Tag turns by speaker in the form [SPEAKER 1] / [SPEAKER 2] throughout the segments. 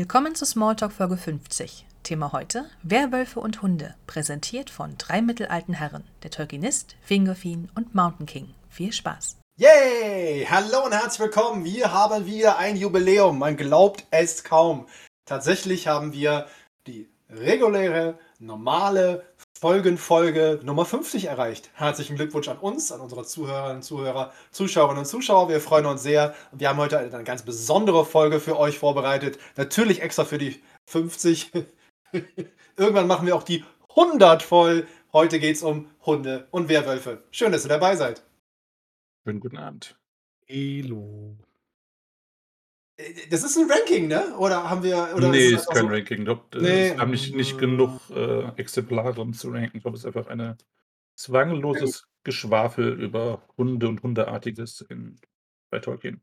[SPEAKER 1] Willkommen zu Smalltalk Folge 50. Thema heute: Werwölfe und Hunde, präsentiert von drei mittelalten Herren, der Tolkienist, Fingolfin und Mountain King. Viel Spaß!
[SPEAKER 2] Yay! Hallo und herzlich willkommen. Wir haben wieder ein Jubiläum. Man glaubt es kaum. Tatsächlich haben wir die reguläre, normale Folgenfolge Nummer 50 erreicht. Herzlichen Glückwunsch an uns, an unsere Zuhörerinnen, Zuhörer, Zuschauerinnen und Zuschauer. Wir freuen uns sehr. Wir haben heute eine ganz besondere Folge für euch vorbereitet. Natürlich extra für die 50. Irgendwann machen wir auch die 100 voll. Heute geht es um Hunde und Werwölfe. Schön, dass ihr dabei seid.
[SPEAKER 3] Schönen guten Abend.
[SPEAKER 4] Elo.
[SPEAKER 2] Äh, das ist ein Ranking, ne? Oder haben wir. Oder
[SPEAKER 3] nee,
[SPEAKER 2] es
[SPEAKER 3] ist kein
[SPEAKER 2] so?
[SPEAKER 3] Ranking. Ich glaube,
[SPEAKER 2] Nee.
[SPEAKER 3] wir haben nicht, nicht genug äh, Exemplare, um zu ranken. Ich glaube, es ist einfach ein zwangloses Geschwafel über Hunde und Hundeartiges in, bei Tolkien.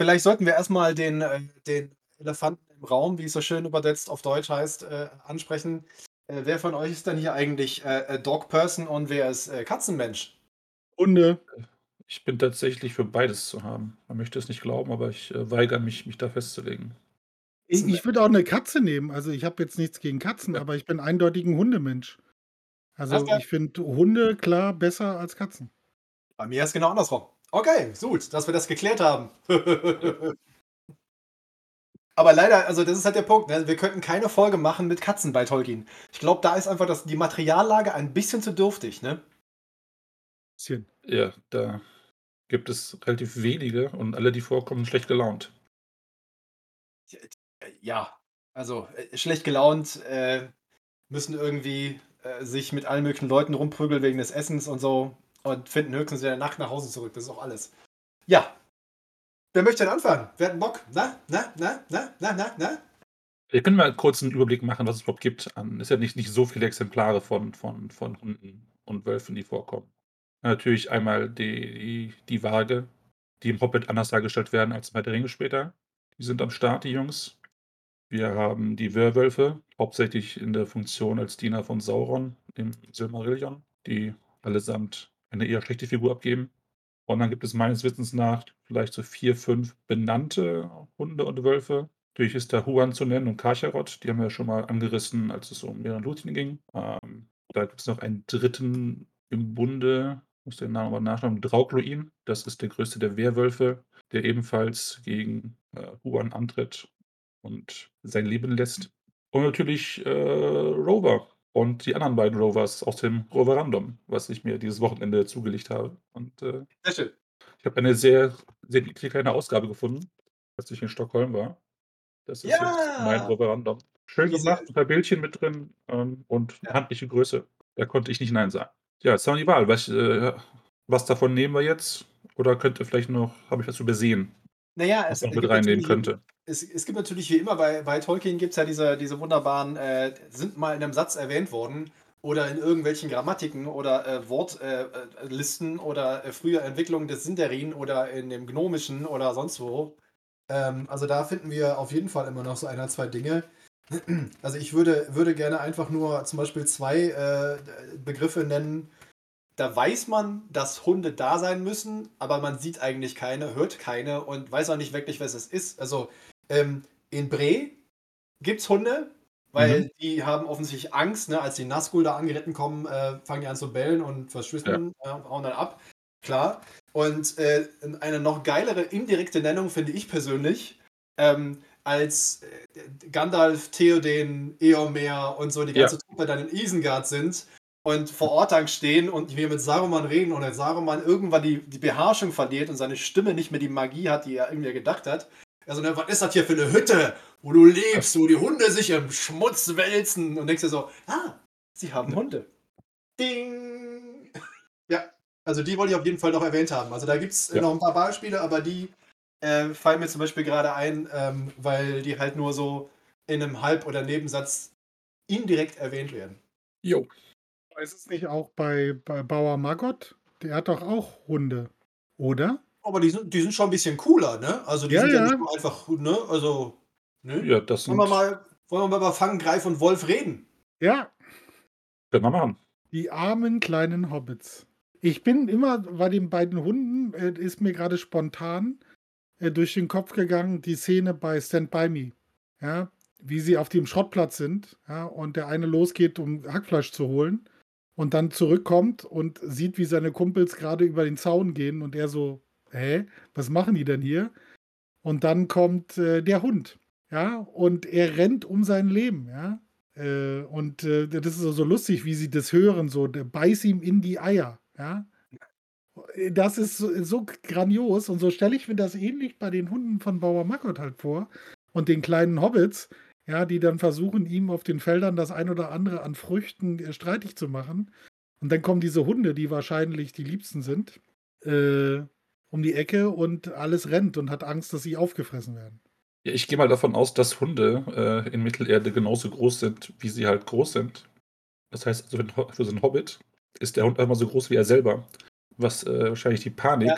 [SPEAKER 2] Vielleicht sollten wir erstmal den, äh, den Elefanten im Raum, wie es so schön übersetzt auf Deutsch heißt, äh, ansprechen. Äh, wer von euch ist denn hier eigentlich äh, äh, Dog Person und wer ist äh, Katzenmensch?
[SPEAKER 4] Hunde.
[SPEAKER 3] Ich bin tatsächlich für beides zu haben. Man möchte es nicht glauben, aber ich äh, weigere mich, mich da festzulegen.
[SPEAKER 4] Ich, ich würde auch eine Katze nehmen. Also ich habe jetzt nichts gegen Katzen,
[SPEAKER 3] Ja.
[SPEAKER 4] aber ich bin eindeutig ein Hundemensch. Also
[SPEAKER 2] klar.
[SPEAKER 4] ich finde Hunde klar besser als Katzen.
[SPEAKER 2] Bei mir ist genau andersrum. Okay, gut, dass wir das geklärt haben. Aber leider, also das ist halt der Punkt, ne? wir könnten keine Folge machen mit Katzen bei Tolkien. Ich glaube, da ist einfach das, die Materiallage ein bisschen zu dürftig, ne?
[SPEAKER 4] Bisschen.
[SPEAKER 3] Ja, da gibt es relativ wenige und alle, die vorkommen, schlecht gelaunt.
[SPEAKER 2] Ja, also äh, schlecht gelaunt, äh, müssen irgendwie äh, sich mit allen möglichen Leuten rumprügeln wegen des Essens und so und finden höchstens in der Nacht nach Hause zurück. Das ist auch alles. Ja. Wer möchte denn anfangen? Wer hat einen Bock? Na, na, na, na, na, na, na?
[SPEAKER 3] Wir können mal kurz einen Überblick machen, was es überhaupt gibt. Es ist ja nicht, nicht so viele Exemplare von, von, von Hunden und Wölfen, die vorkommen. Natürlich einmal die, die, die Waage, die im Hobbit anders dargestellt werden als bei der Ringe später. Die sind am Start, die Jungs. Wir haben die Werwölfe, hauptsächlich in der Funktion als Diener von Sauron im Silmarillion, die allesamt eine eher schlechte Figur abgeben. Und dann gibt es meines Wissens nach vielleicht so vier, fünf benannte Hunde und Wölfe. Natürlich ist da Huan zu nennen und Karcharot, die haben wir schon mal angerissen, als es um Meeren Lúthien ging. Ähm, da gibt es noch einen dritten im Bunde, muss den Namen aber nachschauen, Draugluin. Das ist der größte der Werwölfe, der ebenfalls gegen äh, Huan antritt und sein Leben lässt. Und natürlich äh, Rover und die anderen beiden Rovers aus dem Rover Random, was ich mir dieses Wochenende zugelegt habe. Und äh,
[SPEAKER 2] Sehr schön.
[SPEAKER 3] ich habe eine sehr, sehr niedliche kleine Ausgabe gefunden, als ich in Stockholm war. Das ist
[SPEAKER 2] Ja!
[SPEAKER 3] jetzt mein Rover Random. Schön gemacht, ein paar Bildchen mit drin ähm, und
[SPEAKER 2] Ja.
[SPEAKER 3] handliche Größe. Da konnte ich nicht Nein sagen. Ja, jetzt haben wir die Wahl. Was, äh, was davon nehmen wir jetzt? Oder könnte vielleicht noch, habe ich was übersehen,
[SPEAKER 2] Naja,
[SPEAKER 3] was
[SPEAKER 2] es,
[SPEAKER 3] mit reinnehmen könnte?
[SPEAKER 2] es, es gibt natürlich wie immer bei, bei Tolkien gibt es ja diese, diese wunderbaren, äh, sind mal in einem Satz erwähnt worden oder in irgendwelchen Grammatiken oder äh, Wortlisten äh, äh, oder äh, frühe Entwicklungen des Sindarin oder in dem Gnomischen oder sonst wo. Ähm, also da finden wir auf jeden Fall immer noch so ein oder zwei Dinge. Also ich würde, würde gerne einfach nur zum Beispiel zwei äh, Begriffe nennen. Da weiß man, dass Hunde da sein müssen, aber man sieht eigentlich keine, hört keine und weiß auch nicht wirklich, was es ist. Also ähm, in Bre gibt es Hunde, weil
[SPEAKER 3] Mhm.
[SPEAKER 2] die haben offensichtlich Angst, ne? als die Nazgul da angeritten kommen, äh, fangen die an zu bellen und verschwinden, äh, hauen dann ab. Klar. Und äh, eine noch geilere indirekte Nennung finde ich persönlich, ähm, als äh, Gandalf, Theoden, Eomer und so die
[SPEAKER 3] Ja.
[SPEAKER 2] ganze Truppe dann in Isengard sind und vor Ort dann stehen und wir mit Saruman reden und Saruman irgendwann die, die Beherrschung verliert und seine Stimme nicht mehr die Magie hat, die er irgendwie gedacht hat. Also, ne, was ist das hier für eine Hütte, wo du lebst, wo die Hunde sich im Schmutz wälzen und denkst dir so, ah, sie haben Hunde. Ding! Ja, also die wollte ich auf jeden Fall noch erwähnt haben. Also da gibt es
[SPEAKER 3] Ja.
[SPEAKER 2] noch ein paar Beispiele, aber die äh, fallen mir zum Beispiel gerade ein, ähm, weil die halt nur so in einem Halb- oder Nebensatz indirekt erwähnt werden.
[SPEAKER 3] Jo.
[SPEAKER 4] Ist es nicht auch bei, bei Bauer Margot? Der hat doch auch Hunde, oder?
[SPEAKER 2] Aber die sind, die sind schon ein bisschen cooler, ne? Also die
[SPEAKER 4] Ja,
[SPEAKER 2] sind ja,
[SPEAKER 4] ja.
[SPEAKER 2] nicht nur einfach, ne? Also, ne?
[SPEAKER 3] Ja, das sind,
[SPEAKER 2] Wollen wir mal, wollen wir mal über Fang, Greif und Wolf reden?
[SPEAKER 4] Ja,
[SPEAKER 3] können wir machen.
[SPEAKER 4] die armen kleinen Hobbits. Ich bin immer bei den beiden Hunden, äh, ist mir gerade spontan äh, durch den Kopf gegangen, die Szene bei Stand By Me. Ja, wie sie auf dem Schrottplatz sind, ja, und der eine losgeht, um Hackfleisch zu holen und dann zurückkommt und sieht, wie seine Kumpels gerade über den Zaun gehen und er so, hä, was machen die denn hier? Und dann kommt äh, der Hund, ja, und er rennt um sein Leben, ja. Äh, und äh, das ist so lustig, wie sie das hören, so, der beiß ihm in die Eier, ja. Das ist so, grandios und so stelle ich mir das ähnlich bei den Hunden von Bauer Mackert halt vor und den kleinen Hobbits, ja, die dann versuchen, ihm auf den Feldern das ein oder andere an Früchten äh, streitig zu machen. Und dann kommen diese Hunde, die wahrscheinlich die liebsten sind, äh, um die Ecke und alles rennt und hat Angst, dass sie aufgefressen werden.
[SPEAKER 3] Ja, ich gehe mal davon aus, dass Hunde äh, in Mittelerde genauso groß sind, wie sie halt groß sind. Das heißt, also für so einen Hobbit ist der Hund einmal so groß wie er selber, was äh, wahrscheinlich die Panik ja.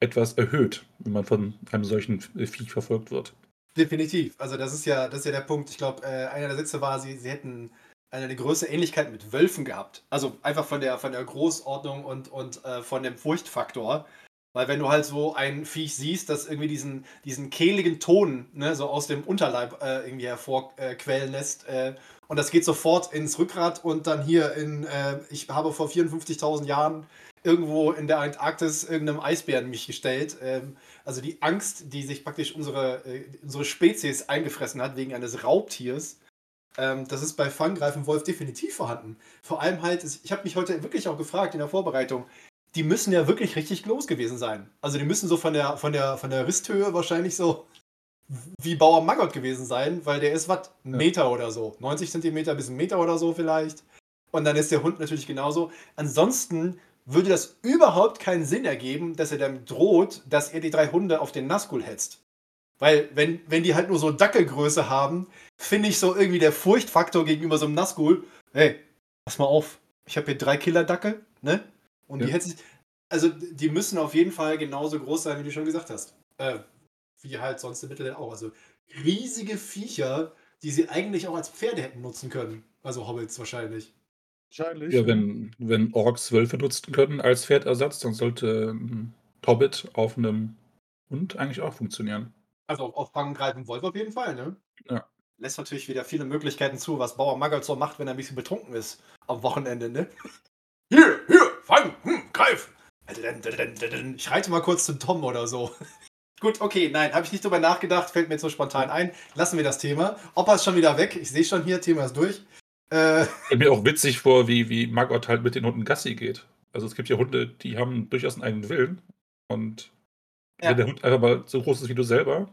[SPEAKER 3] etwas erhöht, wenn man von einem solchen Viech verfolgt wird.
[SPEAKER 2] Definitiv. Also das ist ja, das ist ja der Punkt. Ich glaube, äh, einer der Sätze war, sie, sie hätten eine große Ähnlichkeit mit Wölfen gehabt. Also einfach von der, von der Großordnung und, und äh, von dem Furchtfaktor. Weil wenn du halt so ein Viech siehst, das irgendwie diesen, diesen kehligen Ton ne, so aus dem Unterleib äh, irgendwie hervorquellen lässt äh, und das geht sofort ins Rückgrat und dann hier in, äh, ich habe vor 54.000 Jahren irgendwo in der Antarktis irgendeinem Eisbären mich gestellt. Ähm, also die Angst, die sich praktisch unsere, äh, unsere Spezies eingefressen hat wegen eines Raubtiers, ähm, das ist bei Fanggreifenwolf definitiv vorhanden. Vor allem halt, ich habe mich heute wirklich auch gefragt in der Vorbereitung, die müssen ja wirklich richtig groß gewesen sein. Also die müssen so von der, von der, von der Risthöhe wahrscheinlich so wie Bauer Maggot gewesen sein, weil der ist was, Meter oder so. 90 Zentimeter bis ein Meter oder so vielleicht. Und dann ist der Hund natürlich genauso. Ansonsten würde das überhaupt keinen Sinn ergeben, dass er dann droht, dass er die drei Hunde auf den Nazgul hetzt. Weil, wenn, wenn die halt nur so Dackelgröße haben, finde ich so irgendwie der Furchtfaktor gegenüber so einem Nazgul, hey, pass mal auf, ich habe hier drei Killer-Dackel, ne? Und ja. die hätten also die müssen auf jeden Fall genauso groß sein, wie du schon gesagt hast. Äh, wie halt sonst im Mittelalter auch. Also riesige Viecher, die sie eigentlich auch als Pferde hätten nutzen können. Also Hobbits wahrscheinlich.
[SPEAKER 3] Wahrscheinlich. Ja, wenn, wenn Orks Wölfe nutzen können als Pferdersatz, dann sollte ein Hobbit auf einem Hund eigentlich auch funktionieren.
[SPEAKER 2] Also auf Fangen greifen Wolf auf jeden Fall, ne?
[SPEAKER 3] Ja.
[SPEAKER 2] Lässt natürlich wieder viele Möglichkeiten zu, was Bauer so macht, wenn er ein bisschen betrunken ist. Am Wochenende, ne? Hier, hier, fang, hm, greif! Ich reite mal kurz zum Tom oder so. Gut, okay, nein, habe ich nicht drüber nachgedacht, fällt mir jetzt so spontan ein. Lassen wir das Thema. Opa ist schon wieder weg. Ich sehe schon hier, Thema ist durch.
[SPEAKER 3] Äh, mir auch witzig vor, wie, wie Margot halt mit den Hunden Gassi geht. Also es gibt ja Hunde, die haben durchaus einen eigenen Willen. Und ja. wenn der Hund einfach mal so groß ist wie du selber,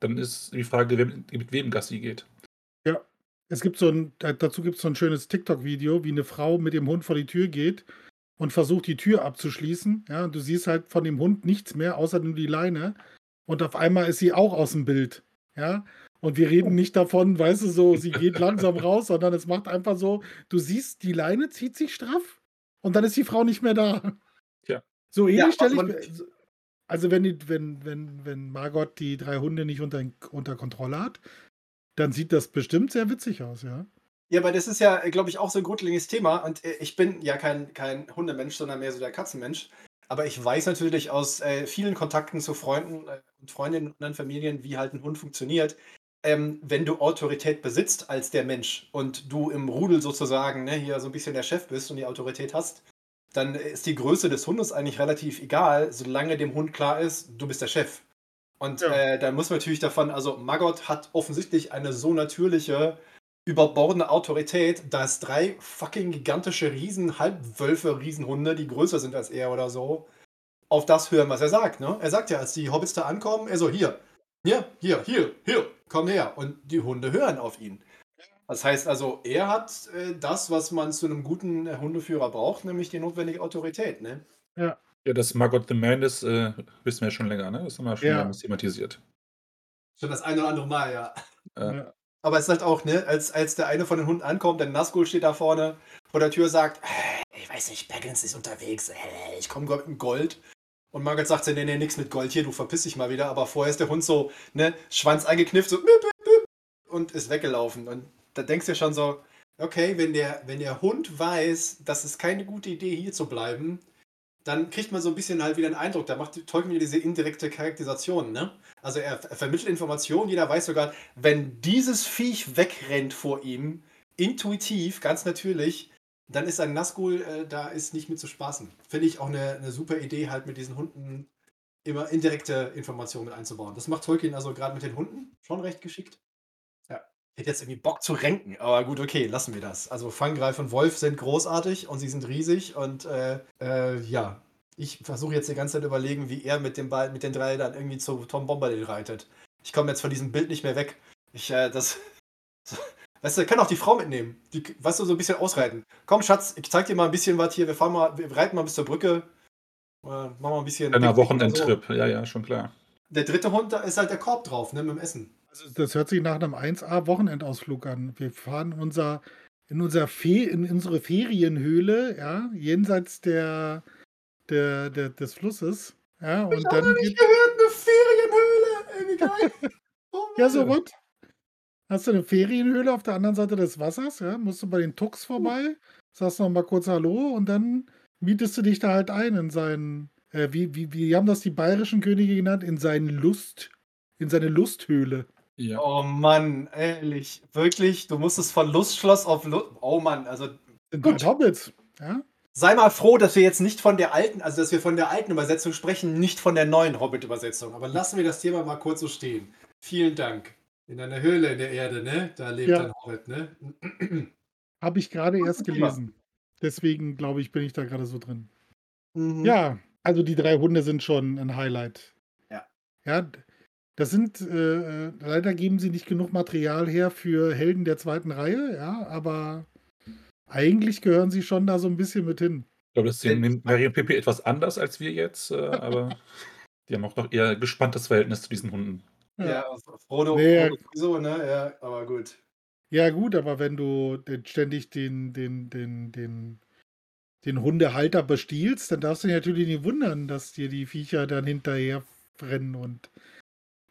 [SPEAKER 3] dann ist die Frage, mit wem Gassi geht.
[SPEAKER 4] Ja, es gibt so ein, dazu gibt es so ein schönes TikTok-Video, wie eine Frau mit dem Hund vor die Tür geht und versucht die Tür abzuschließen. Ja, und du siehst halt von dem Hund nichts mehr, außer nur die Leine. Und auf einmal ist sie auch aus dem Bild. Ja, und wir reden nicht davon, weißt du, so, sie geht langsam raus, sondern es macht einfach so, du siehst, die Leine zieht sich straff und dann ist die Frau nicht mehr da.
[SPEAKER 3] Ja.
[SPEAKER 4] So ähnlich ja, stelle ich mir. Also, wenn, die, wenn, wenn, wenn Margot die drei Hunde nicht unter, unter Kontrolle hat, dann sieht das bestimmt sehr witzig aus, ja.
[SPEAKER 2] Ja, aber das ist ja, glaube ich, auch so ein grundlegendes Thema. Und äh, ich bin ja kein, kein Hundemensch, sondern mehr so der Katzenmensch. Aber ich weiß natürlich aus äh, vielen Kontakten zu Freunden äh, und Freundinnen und anderen Familien, wie halt ein Hund funktioniert ähm, wenn du Autorität besitzt als der Mensch und du im Rudel sozusagen ne, hier so ein bisschen der Chef bist und die Autorität hast, dann ist die Größe des Hundes eigentlich relativ egal, solange dem Hund klar ist, du bist der Chef. Und ja. äh, dann muss man natürlich davon, also Maggot hat offensichtlich eine so natürliche, überbordende Autorität, dass drei fucking gigantische Riesen, Halbwölfe, Riesenhunde, die größer sind als er oder so, auf das hören, was er sagt. Ne? Er sagt ja, als die Hobbits da ankommen, er so, hier, hier, hier, hier, hier, komm her. Und die Hunde hören auf ihn. Das heißt also, er hat äh, das, was man zu einem guten äh, Hundeführer braucht, nämlich die notwendige Autorität, ne?
[SPEAKER 3] Ja. Ja, das Margot the Man ist, äh, wissen wir schon länger, ne? Das haben wir schon ja. thematisiert.
[SPEAKER 2] Schon das eine oder andere Mal, ja. ja. Aber es ist halt auch, ne, als, als der eine von den Hunden ankommt, der Nazgul steht da vorne vor der Tür, sagt, ich weiß nicht, Baggins ist unterwegs, ich komme mit Gold. Und Margaret sagt nee, nee, nix mit Gold hier, du verpiss dich mal wieder. Aber vorher ist der Hund so, ne, Schwanz eingeknifft, so, und ist weggelaufen. Und da denkst du ja schon so, okay, wenn der, wenn der Hund weiß, dass es keine gute Idee hier zu bleiben, dann kriegt man so ein bisschen halt wieder einen Eindruck. Da macht Tolkien wieder diese indirekte Charakterisation. Ne? Also er, er vermittelt Informationen, jeder weiß sogar, wenn dieses Viech wegrennt vor ihm, intuitiv, ganz natürlich, dann ist ein Nazgul, äh, da ist nicht mit zu spaßen. Finde ich auch eine, eine super Idee, halt mit diesen Hunden immer indirekte Informationen mit einzubauen. Das macht Tolkien also gerade mit den Hunden schon recht geschickt. Hätte jetzt irgendwie Bock zu renken, aber gut, okay, lassen wir das. Also Fanggreif und Wolf sind großartig und sie sind riesig und äh, äh, ja, ich versuche jetzt die ganze Zeit überlegen, wie er mit dem Ball, mit den drei dann irgendwie zu Tom Bombadil reitet. Ich komme jetzt von diesem Bild nicht mehr weg. Ich, äh, das. Weißt du, kann auch die Frau mitnehmen. Die, weißt du, so ein bisschen ausreiten. Komm, Schatz, ich zeig dir mal ein bisschen was hier. Wir fahren mal, wir reiten mal bis zur Brücke. Äh, machen wir ein bisschen.
[SPEAKER 3] Ein Wochenendtrip, so. ja, ja, schon klar.
[SPEAKER 2] Der dritte Hund, da ist halt der Korb drauf, ne, mit dem Essen.
[SPEAKER 4] Also das hört sich nach einem 1A-Wochenendausflug an. Wir fahren unser, in, unser Fe in unsere Ferienhöhle, ja, jenseits der, der, der, des Flusses. Ja, und
[SPEAKER 2] ich
[SPEAKER 4] dann
[SPEAKER 2] habe nicht gehört, eine Ferienhöhle. Ey, geil.
[SPEAKER 4] Oh ja, so was. Hast du eine Ferienhöhle auf der anderen Seite des Wassers, ja, musst du bei den Tux vorbei, sagst noch mal kurz Hallo und dann mietest du dich da halt ein in seinen, äh, wie, wie, wie haben das die bayerischen Könige genannt, in seinen Lust, in seine Lusthöhle.
[SPEAKER 2] Ja. Oh Mann, ehrlich, wirklich, du musstest von Lustschloss auf Lust, oh Mann, also
[SPEAKER 4] gut. Hobbits, ja.
[SPEAKER 2] Sei mal froh, dass wir jetzt nicht von der alten, also dass wir von der alten Übersetzung sprechen, nicht von der neuen Hobbit-Übersetzung. Aber lassen wir das Thema mal kurz so stehen. Vielen Dank. In einer Höhle in der Erde, ne? Da lebt ja. ein Hobbit, ne?
[SPEAKER 4] Habe ich gerade erst gelesen. Deswegen glaube ich, bin ich da gerade so drin. Mhm. Ja, also die drei Hunde sind schon ein Highlight.
[SPEAKER 2] Ja.
[SPEAKER 4] Ja, das sind, äh, leider geben sie nicht genug Material her für Helden der zweiten Reihe, ja, aber eigentlich gehören sie schon da so ein bisschen mit hin.
[SPEAKER 3] Ich glaube, das sehen Mary und Pippi etwas anders als wir jetzt, äh, aber die haben auch noch eher gespanntes Verhältnis zu diesen Hunden.
[SPEAKER 2] Ja, ja Frodo, nee, Frodo so, ne? Ja, aber gut.
[SPEAKER 4] Ja, gut, aber wenn du ständig den, den, den, den, den Hundehalter bestiehlst, dann darfst du dich natürlich nicht wundern, dass dir die Viecher dann hinterher rennen und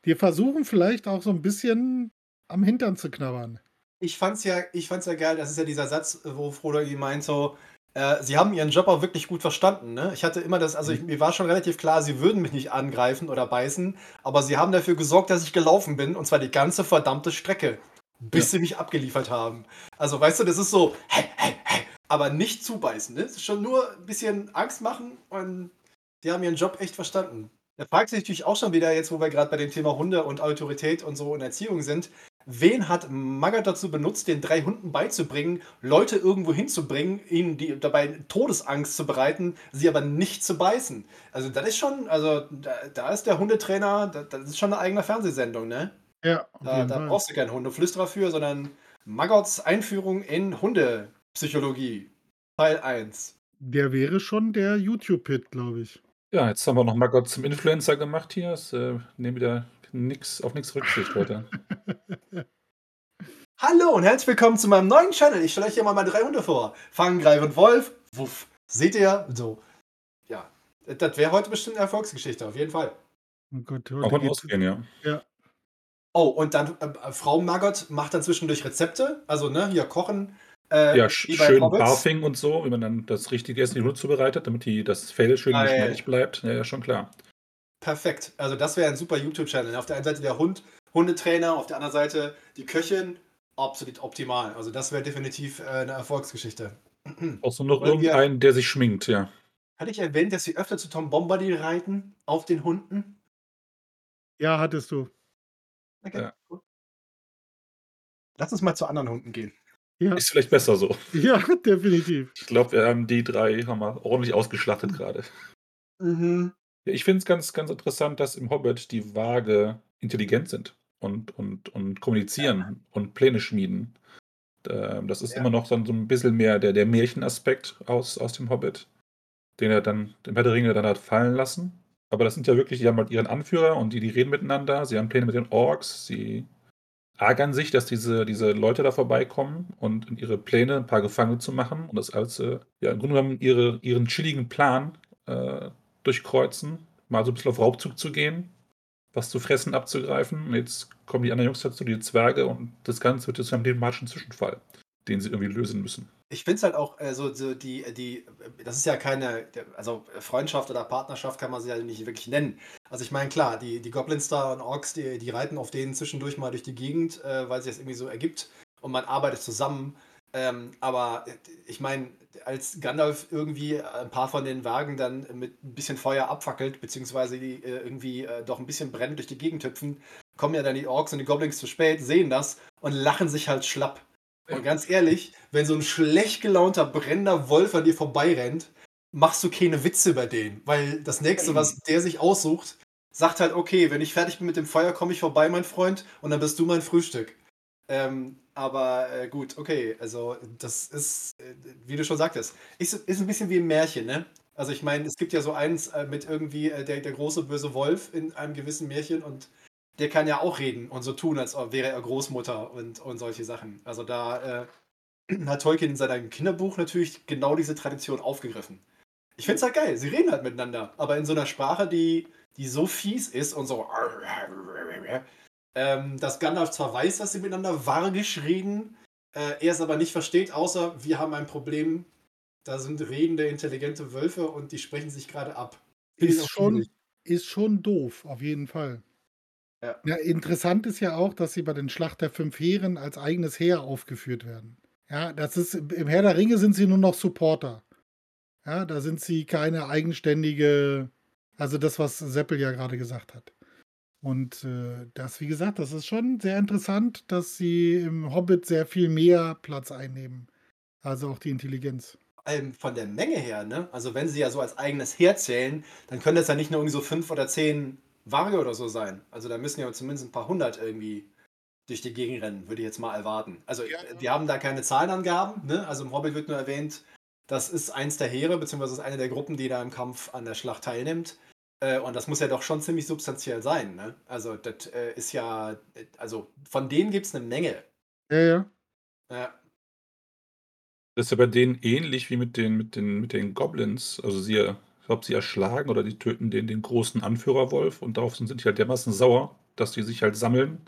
[SPEAKER 4] dir versuchen vielleicht auch so ein bisschen am Hintern zu knabbern
[SPEAKER 2] ich fand's ja, ich fand's ja geil, das ist ja dieser Satz, wo Frodo die meint so, äh, sie haben ihren Job auch wirklich gut verstanden, ne? Ich hatte immer das, also ich, mhm. mir war schon relativ klar, sie würden mich nicht angreifen oder beißen, aber sie haben dafür gesorgt, dass ich gelaufen bin, und zwar die ganze verdammte Strecke, bis ja. sie mich abgeliefert haben. Also weißt du, das ist so, hey, hey, hey, aber nicht zubeißen, ne? Es ist schon nur ein bisschen Angst machen und die haben ihren Job echt verstanden. Da fragt sich natürlich auch schon wieder, jetzt wo wir gerade bei dem Thema Hunde und Autorität und so in Erziehung sind, Wen hat Magat dazu benutzt, den drei Hunden beizubringen, Leute irgendwo hinzubringen, ihnen die, dabei Todesangst zu bereiten, sie aber nicht zu beißen? Also, das ist schon, also, da, da ist der Hundetrainer, das, das, ist schon eine eigene Fernsehsendung, ne?
[SPEAKER 4] Ja.
[SPEAKER 2] Da, da brauchst du keinen Hundeflüsterer für, sondern Magots Einführung in Hundepsychologie, Teil 1.
[SPEAKER 4] Der wäre schon der YouTube-Hit, glaube ich.
[SPEAKER 3] Ja, jetzt haben wir noch Maggot zum Influencer gemacht hier. Es, äh, nehmen wieder nix, auf nichts Rücksicht heute.
[SPEAKER 2] Hallo und herzlich willkommen zu meinem neuen Channel. Ich stelle euch hier mal meine drei Hunde vor. Fangen, Greif und Wolf. Wuff. Seht ihr? So. Ja. Das wäre heute bestimmt eine Erfolgsgeschichte, auf jeden Fall.
[SPEAKER 3] Oh Gott, Auch von ausgehen, ja.
[SPEAKER 4] Ja.
[SPEAKER 2] Oh, und dann äh, Frau Margot macht dann zwischendurch Rezepte. Also, ne, hier kochen.
[SPEAKER 3] Äh, ja, schön Barfing und so, wie man dann das richtige Essen in die Hund zubereitet, damit die, das Fell schön geschmeidig bleibt. Ja, ja, schon klar.
[SPEAKER 2] Perfekt. Also das wäre ein super YouTube-Channel. Auf der einen Seite der Hund, Hundetrainer, auf der anderen Seite die Köchin. Absolut optimal. Also das wäre definitiv äh, eine Erfolgsgeschichte.
[SPEAKER 3] Außer noch irgendeinen, der sich schminkt, ja.
[SPEAKER 2] Hatte ich erwähnt, dass sie öfter zu Tom Bombadil reiten auf den Hunden?
[SPEAKER 4] Ja, hattest du.
[SPEAKER 2] Okay, ja. Lass uns mal zu anderen Hunden gehen.
[SPEAKER 3] Ja. Ist vielleicht besser so.
[SPEAKER 4] Ja, definitiv.
[SPEAKER 3] Ich glaube, wir haben die drei haben wir ordentlich ausgeschlachtet gerade.
[SPEAKER 2] Mhm.
[SPEAKER 3] Ich finde es ganz, ganz interessant, dass im Hobbit die Waage intelligent sind und, und, und kommunizieren ja. und Pläne schmieden. Das ist ja. immer noch so ein bisschen mehr der, der Märchenaspekt aus, aus dem Hobbit, den er dann, den Herr der Ringe dann hat fallen lassen. Aber das sind ja wirklich, die haben halt ihren Anführer und die, die reden miteinander, sie haben Pläne mit den Orks, sie ärgern sich, dass diese, diese Leute da vorbeikommen und in ihre Pläne ein paar Gefangene zu machen und das als, äh, ja, im Grunde genommen ihre, ihren chilligen Plan äh, durchkreuzen, mal so ein bisschen auf Raubzug zu gehen, was zu fressen abzugreifen. Und jetzt kommen die anderen Jungs dazu, die Zwerge, und das Ganze wird jetzt zu einem diplomatischen Zwischenfall. den sie irgendwie lösen müssen.
[SPEAKER 2] Ich finde es halt auch, also so die, die, das ist ja keine, also Freundschaft oder Partnerschaft kann man sie ja nicht wirklich nennen. Also ich meine, klar, die, die Goblins da und Orks, die, die reiten auf denen zwischendurch mal durch die Gegend, äh, weil sich das irgendwie so ergibt und man arbeitet zusammen. Ähm, aber ich meine, als Gandalf irgendwie ein paar von den Wagen dann mit ein bisschen Feuer abfackelt, beziehungsweise die äh, irgendwie äh, doch ein bisschen brennend durch die Gegend hüpfen, kommen ja dann die Orks und die Goblins zu spät, sehen das und lachen sich halt schlapp. Und ganz ehrlich, wenn so ein schlecht gelaunter, brennender Wolf an dir vorbeirennt, machst du keine Witze bei denen. Weil das nächste, was der sich aussucht, sagt halt, okay, wenn ich fertig bin mit dem Feuer, komme ich vorbei, mein Freund, und dann bist du mein Frühstück. Ähm, aber äh, gut, okay, also das ist, äh, wie du schon sagtest, ist, ist ein bisschen wie ein Märchen, ne? Also ich meine, es gibt ja so eins äh, mit irgendwie äh, der, der große böse Wolf in einem gewissen Märchen und der kann ja auch reden und so tun, als wäre er Großmutter und, und solche Sachen. Also da äh, hat Tolkien in seinem Kinderbuch natürlich genau diese Tradition aufgegriffen. Ich finde es halt geil, sie reden halt miteinander, aber in so einer Sprache, die, die so fies ist und so, ähm, dass Gandalf zwar weiß, dass sie miteinander wargisch reden, äh, er es aber nicht versteht, außer wir haben ein Problem, da sind redende, intelligente Wölfe und die sprechen sich gerade ab.
[SPEAKER 4] Ist schon, ist schon doof, auf jeden Fall.
[SPEAKER 2] Ja.
[SPEAKER 4] Ja, interessant ist ja auch, dass sie bei den Schlacht der fünf Heeren als eigenes Heer aufgeführt werden. Ja, das ist im Herr der Ringe sind sie nur noch Supporter. Ja, da sind sie keine eigenständige, also das, was Seppel ja gerade gesagt hat. Und äh, das, wie gesagt, das ist schon sehr interessant, dass sie im Hobbit sehr viel mehr Platz einnehmen. Also auch die Intelligenz.
[SPEAKER 2] Von der Menge her, ne? Also wenn sie ja so als eigenes Heer zählen, dann können das ja nicht nur irgendwie so fünf oder zehn Warge oder so sein. Also da müssen ja zumindest ein paar hundert irgendwie durch die Gegend rennen, würde ich jetzt mal erwarten. Also
[SPEAKER 4] Ja.
[SPEAKER 2] wir haben da keine Zahlenangaben, ne? Also im Hobbit wird nur erwähnt, das ist eins der Heere, beziehungsweise ist eine der Gruppen, die da im Kampf an der Schlacht teilnimmt. Äh, und das muss ja doch schon ziemlich substanziell sein, ne? Also das äh, ist ja, äh, also von denen gibt es eine Menge.
[SPEAKER 4] Ja, ja.
[SPEAKER 2] Ja.
[SPEAKER 3] Das ist ja bei denen ähnlich wie mit den, mit den, mit den Goblins. Also sie, ich glaube, sie erschlagen oder die töten den, den großen Anführerwolf und darauf sind die halt dermaßen sauer, dass die sich halt sammeln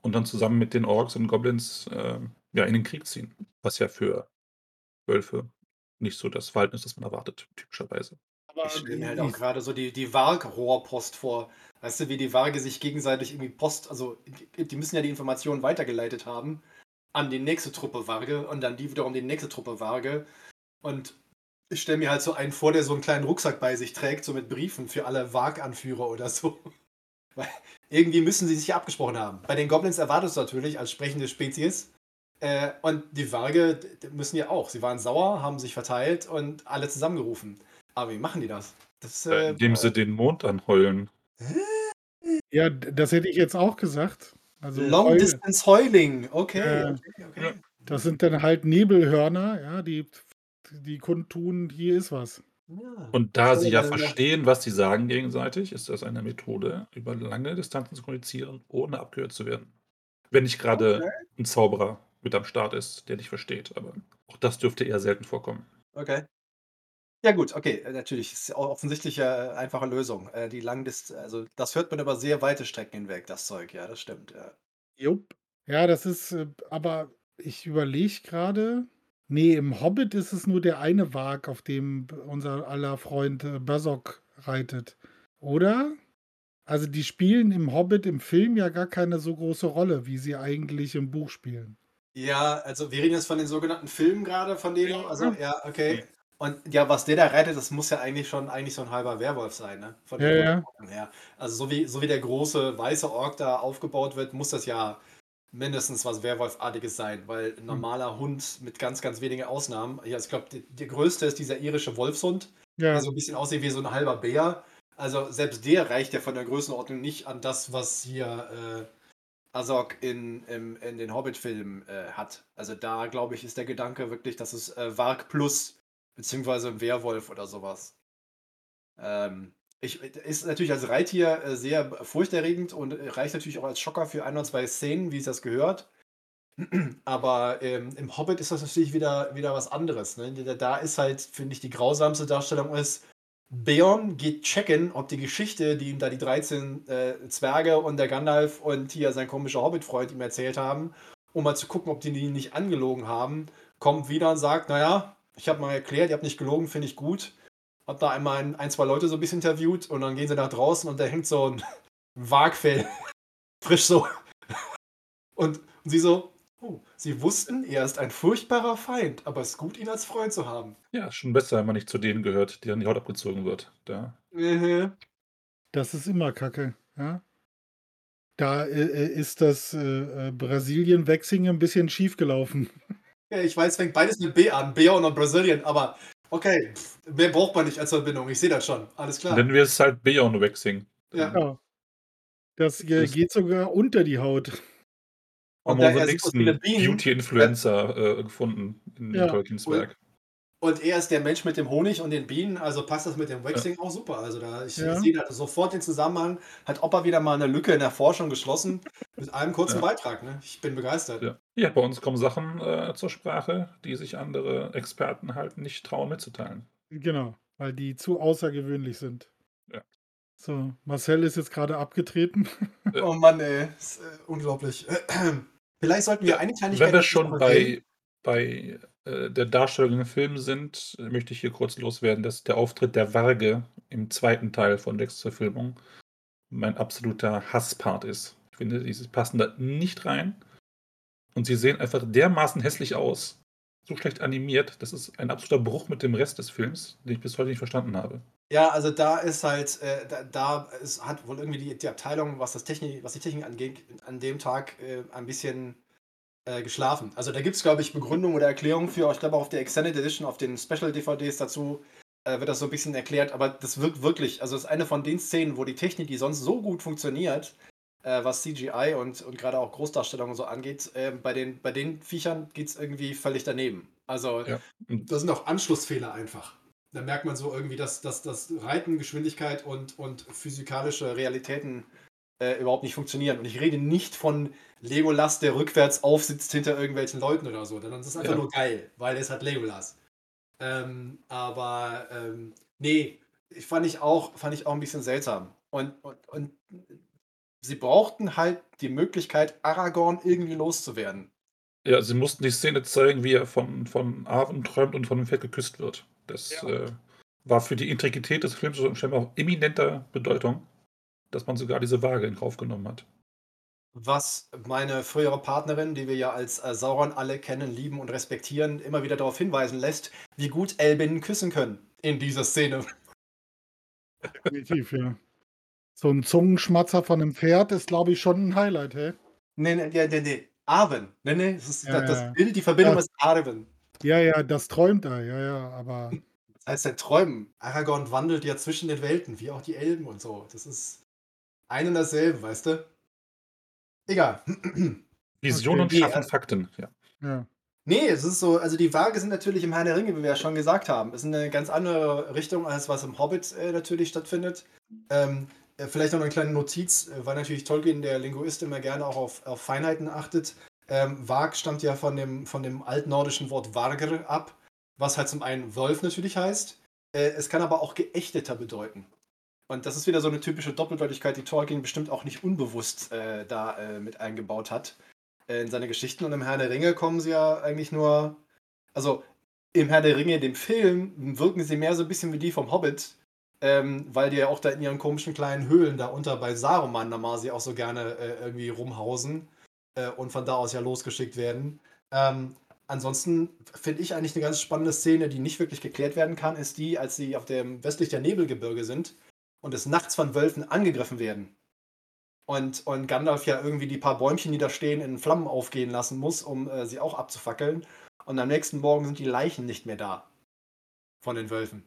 [SPEAKER 3] und dann zusammen mit den Orks und Goblins äh, ja, in den Krieg ziehen. Was ja für Wölfe nicht so das Verhalten ist, das man erwartet, typischerweise.
[SPEAKER 4] Aber
[SPEAKER 2] Ich stelle mir halt auch gerade so die, die Varg-Rohrpost vor. Weißt du, wie die Varge sich gegenseitig irgendwie Post, also die die müssen ja die Informationen weitergeleitet haben an die nächste Truppe Varge und dann die wiederum die nächste Truppe Varge. Und ich stelle mir halt so einen vor, der so einen kleinen Rucksack bei sich trägt, so mit Briefen für alle Varg-Anführer oder so. Weil irgendwie müssen sie sich ja abgesprochen haben. Bei den Goblins erwartest du natürlich als sprechende Spezies. Äh, und die d- müssen ja auch. Sie waren sauer, haben sich verteilt und alle zusammengerufen. Aber wie machen die das? das
[SPEAKER 3] Äh,
[SPEAKER 2] äh,
[SPEAKER 3] indem sie den Mond anheulen.
[SPEAKER 4] Ja, das hätte ich jetzt auch gesagt. Also
[SPEAKER 2] Long
[SPEAKER 4] Heul-
[SPEAKER 2] Distance Heuling, okay.
[SPEAKER 4] Äh,
[SPEAKER 2] okay, okay.
[SPEAKER 4] Das sind dann halt Nebelhörner, ja, die, die kundtun, hier ist was.
[SPEAKER 2] Ja.
[SPEAKER 3] Und da sie ja
[SPEAKER 2] noch-
[SPEAKER 3] verstehen, was sie sagen gegenseitig, ist das eine Methode, über lange Distanzen zu kommunizieren, ohne abgehört zu werden. Wenn nicht gerade
[SPEAKER 2] Okay.
[SPEAKER 3] ein Zauberer mit am Start ist, der dich versteht. Aber auch das dürfte eher selten vorkommen.
[SPEAKER 2] Okay. Ja gut, okay, äh, natürlich ist auch offensichtlich äh, einfache Lösung. Äh, die Langdist, also das hört man über sehr weite Strecken hinweg, das Zeug, ja, das stimmt. Ja.
[SPEAKER 4] Jupp. Ja, das ist, äh, aber ich überlege gerade. Nee, im Hobbit ist es nur der eine Wag, auf dem unser aller Freund äh, Bazok reitet. Oder? Also die spielen im Hobbit im Film ja gar keine so große Rolle, wie sie eigentlich im Buch spielen.
[SPEAKER 2] Ja, also wir reden jetzt von den sogenannten Filmen gerade, von denen,
[SPEAKER 4] Ja.
[SPEAKER 2] also ja, okay. Und ja, was der da rettet, das muss ja eigentlich schon eigentlich so ein halber Werwolf sein, ne? Von
[SPEAKER 4] Ja,
[SPEAKER 2] den
[SPEAKER 4] ja.
[SPEAKER 2] Her. Also so wie, so wie der große weiße Ork da aufgebaut wird, muss das ja mindestens was Werwolfartiges sein, weil ein normaler Hund mit ganz, ganz wenigen Ausnahmen, ja, ich glaube, der, der größte ist dieser irische Wolfshund,
[SPEAKER 4] Ja,
[SPEAKER 2] der so ein bisschen aussieht wie so ein halber Bär. Also selbst der reicht ja von der Größenordnung nicht an das, was hier äh, Azog in, im, in den Hobbit-Filmen äh, hat. Also da, glaube ich, ist der Gedanke wirklich, dass es äh, Varg Plus, beziehungsweise ein Werwolf oder sowas. Ähm, ich, ist natürlich als Reittier äh, sehr furchterregend und äh, reicht natürlich auch als Schocker für ein oder zwei Szenen, wie es das gehört. Aber ähm, im Hobbit ist das natürlich wieder, wieder was anderes. Ne? Da- ist halt, finde ich, die grausamste Darstellung ist, Beorn geht checken, ob die Geschichte, die ihm da die 13 äh, Zwerge und der Gandalf und hier sein komischer Hobbit-Freund ihm erzählt haben, um mal zu gucken, ob die die nicht angelogen haben, kommt wieder und sagt, naja, ich habe mal erklärt, ihr habt nicht gelogen, finde ich gut. Hab da einmal ein, ein, zwei Leute so ein bisschen interviewt und dann gehen sie nach draußen und da hängt so ein Wagfell frisch so. Und, und sie so, oh, sie wussten, er ist ein furchtbarer Feind, aber es ist gut, ihn als Freund zu haben.
[SPEAKER 3] Ja, schon besser, wenn man nicht zu denen gehört, deren die Haut abgezogen wird. Da.
[SPEAKER 2] Mhm.
[SPEAKER 4] Das ist immer Kacke, ja. Da äh, äh ist das äh, äh Brasilien-Waxing ein bisschen schief gelaufen.
[SPEAKER 2] Ja, ich weiß, fängt beides mit B an, Beyond und Brasilien, aber okay, mehr braucht man nicht als Verbindung. Ich sehe das schon. Alles klar.
[SPEAKER 3] Nennen wir es halt Beyond Waxing.
[SPEAKER 2] Ja. ja.
[SPEAKER 4] Das, das geht sogar unter die Haut.
[SPEAKER 3] Haben wir unseren nächsten Beauty-Influencer äh, gefunden in ja. Tolkiensberg.
[SPEAKER 2] Und er ist der Mensch mit dem Honig und den Bienen, also passt das mit dem Waxing ja. auch super. Also da ich ja. sehe da sofort den Zusammenhang. Hat Opa wieder mal eine Lücke in der Forschung geschlossen mit einem kurzen ja. Beitrag. Ne? Ich bin begeistert.
[SPEAKER 3] Ja. ja bei uns kommen Sachen äh, zur Sprache, die sich andere Experten halt nicht trauen mitzuteilen.
[SPEAKER 4] Genau, weil die zu außergewöhnlich sind.
[SPEAKER 3] Ja.
[SPEAKER 4] So, Marcel ist jetzt gerade abgetreten.
[SPEAKER 2] oh Mann, ey, ist, äh, unglaublich. Vielleicht sollten wir eine Kleinigkeit.
[SPEAKER 3] Wenn wir schon bei, bei der Darstellung im Film sind, möchte ich hier kurz loswerden, dass der Auftritt der Warge im zweiten Teil von Decks Verfilmung mein absoluter Hasspart ist. Ich finde, sie passen da nicht rein. Und sie sehen einfach dermaßen hässlich aus. So schlecht animiert. Das ist ein absoluter Bruch mit dem Rest des Films, den ich bis heute nicht verstanden habe.
[SPEAKER 2] Ja, also da ist halt, äh, da, da ist, hat wohl irgendwie die, die Abteilung, was, das Technik, was die Technik angeht, an dem Tag äh, ein bisschen äh, geschlafen. Also da gibt es, glaube ich, Begründungen oder Erklärungen für, ich glaube auch auf der Extended Edition, auf den Special-DVDs dazu äh, wird das so ein bisschen erklärt, aber das wirkt wirklich, also es ist eine von den Szenen, wo die Technik, die sonst so gut funktioniert, äh, was CGI und, und gerade auch Großdarstellungen so angeht, äh, bei, den, bei den Viechern geht es irgendwie völlig daneben. Also ja. das sind auch Anschlussfehler einfach. Da merkt man so irgendwie, dass, dass, dass Reiten, Geschwindigkeit und, und physikalische Realitäten äh, überhaupt nicht funktionieren. Und ich rede nicht von Legolas, der rückwärts aufsitzt hinter irgendwelchen Leuten oder so. Dann ist es einfach ja. nur geil, weil es hat Legolas. Ähm, aber ähm, nee, fand ich auch, fand ich auch ein bisschen seltsam. Und, und, und sie brauchten halt die Möglichkeit, Aragorn irgendwie loszuwerden.
[SPEAKER 3] Ja, sie mussten die Szene zeigen, wie er von, von Arwen träumt und von dem Pferd geküsst wird. Das ja. äh, war für die Integrität des Films scheinbar auch eminenter Bedeutung dass man sogar diese Waage in Kauf genommen hat.
[SPEAKER 2] Was meine frühere Partnerin, die wir ja als äh, Sauron alle kennen, lieben und respektieren, immer wieder darauf hinweisen lässt, wie gut Elbinnen küssen können in dieser Szene.
[SPEAKER 4] Definitiv, ja. So ein Zungenschmatzer von einem Pferd ist, glaube ich, schon ein Highlight, hä?
[SPEAKER 2] Nee, nee, nee, nee. Arwen. Nee, nee, das, ist, ja, das, das Bild, die Verbindung ja. ist Arwen.
[SPEAKER 4] Ja, ja, das träumt er, ja, ja, aber.
[SPEAKER 2] Das heißt, der Träumen. Aragorn wandelt ja zwischen den Welten, wie auch die Elben und so. Das ist ein und dasselbe, weißt du? Egal.
[SPEAKER 3] Visionen okay, schaffen Fakten, ja.
[SPEAKER 4] ja.
[SPEAKER 2] Nee, es ist so, also die Waage sind natürlich im Herrn der Ringe, wie wir ja schon gesagt haben. Es ist eine ganz andere Richtung, als was im Hobbit äh, natürlich stattfindet. Ähm, äh, vielleicht noch eine kleine Notiz, äh, weil natürlich Tolkien, der Linguist, immer gerne auch auf, auf Feinheiten achtet. Ähm, Wag stammt ja von dem, von dem altnordischen Wort Vargr ab, was halt zum einen Wolf natürlich heißt. Äh, es kann aber auch Geächteter bedeuten. Und das ist wieder so eine typische Doppeldeutigkeit, die Tolkien bestimmt auch nicht unbewusst äh, da äh, mit eingebaut hat äh, in seine Geschichten. Und im Herr der Ringe kommen sie ja eigentlich nur. Also im Herr der Ringe, dem Film, wirken sie mehr so ein bisschen wie die vom Hobbit, ähm, weil die ja auch da in ihren komischen kleinen Höhlen da unter bei Saruman Namasi auch so gerne äh, irgendwie rumhausen äh, und von da aus ja losgeschickt werden. Ähm, ansonsten finde ich eigentlich eine ganz spannende Szene, die nicht wirklich geklärt werden kann, ist die, als sie auf dem westlich der Nebelgebirge sind und des Nachts von Wölfen angegriffen werden. Und, und Gandalf ja irgendwie die paar Bäumchen, die da stehen, in Flammen aufgehen lassen muss, um äh, sie auch abzufackeln. Und am nächsten Morgen sind die Leichen nicht mehr da. Von den Wölfen.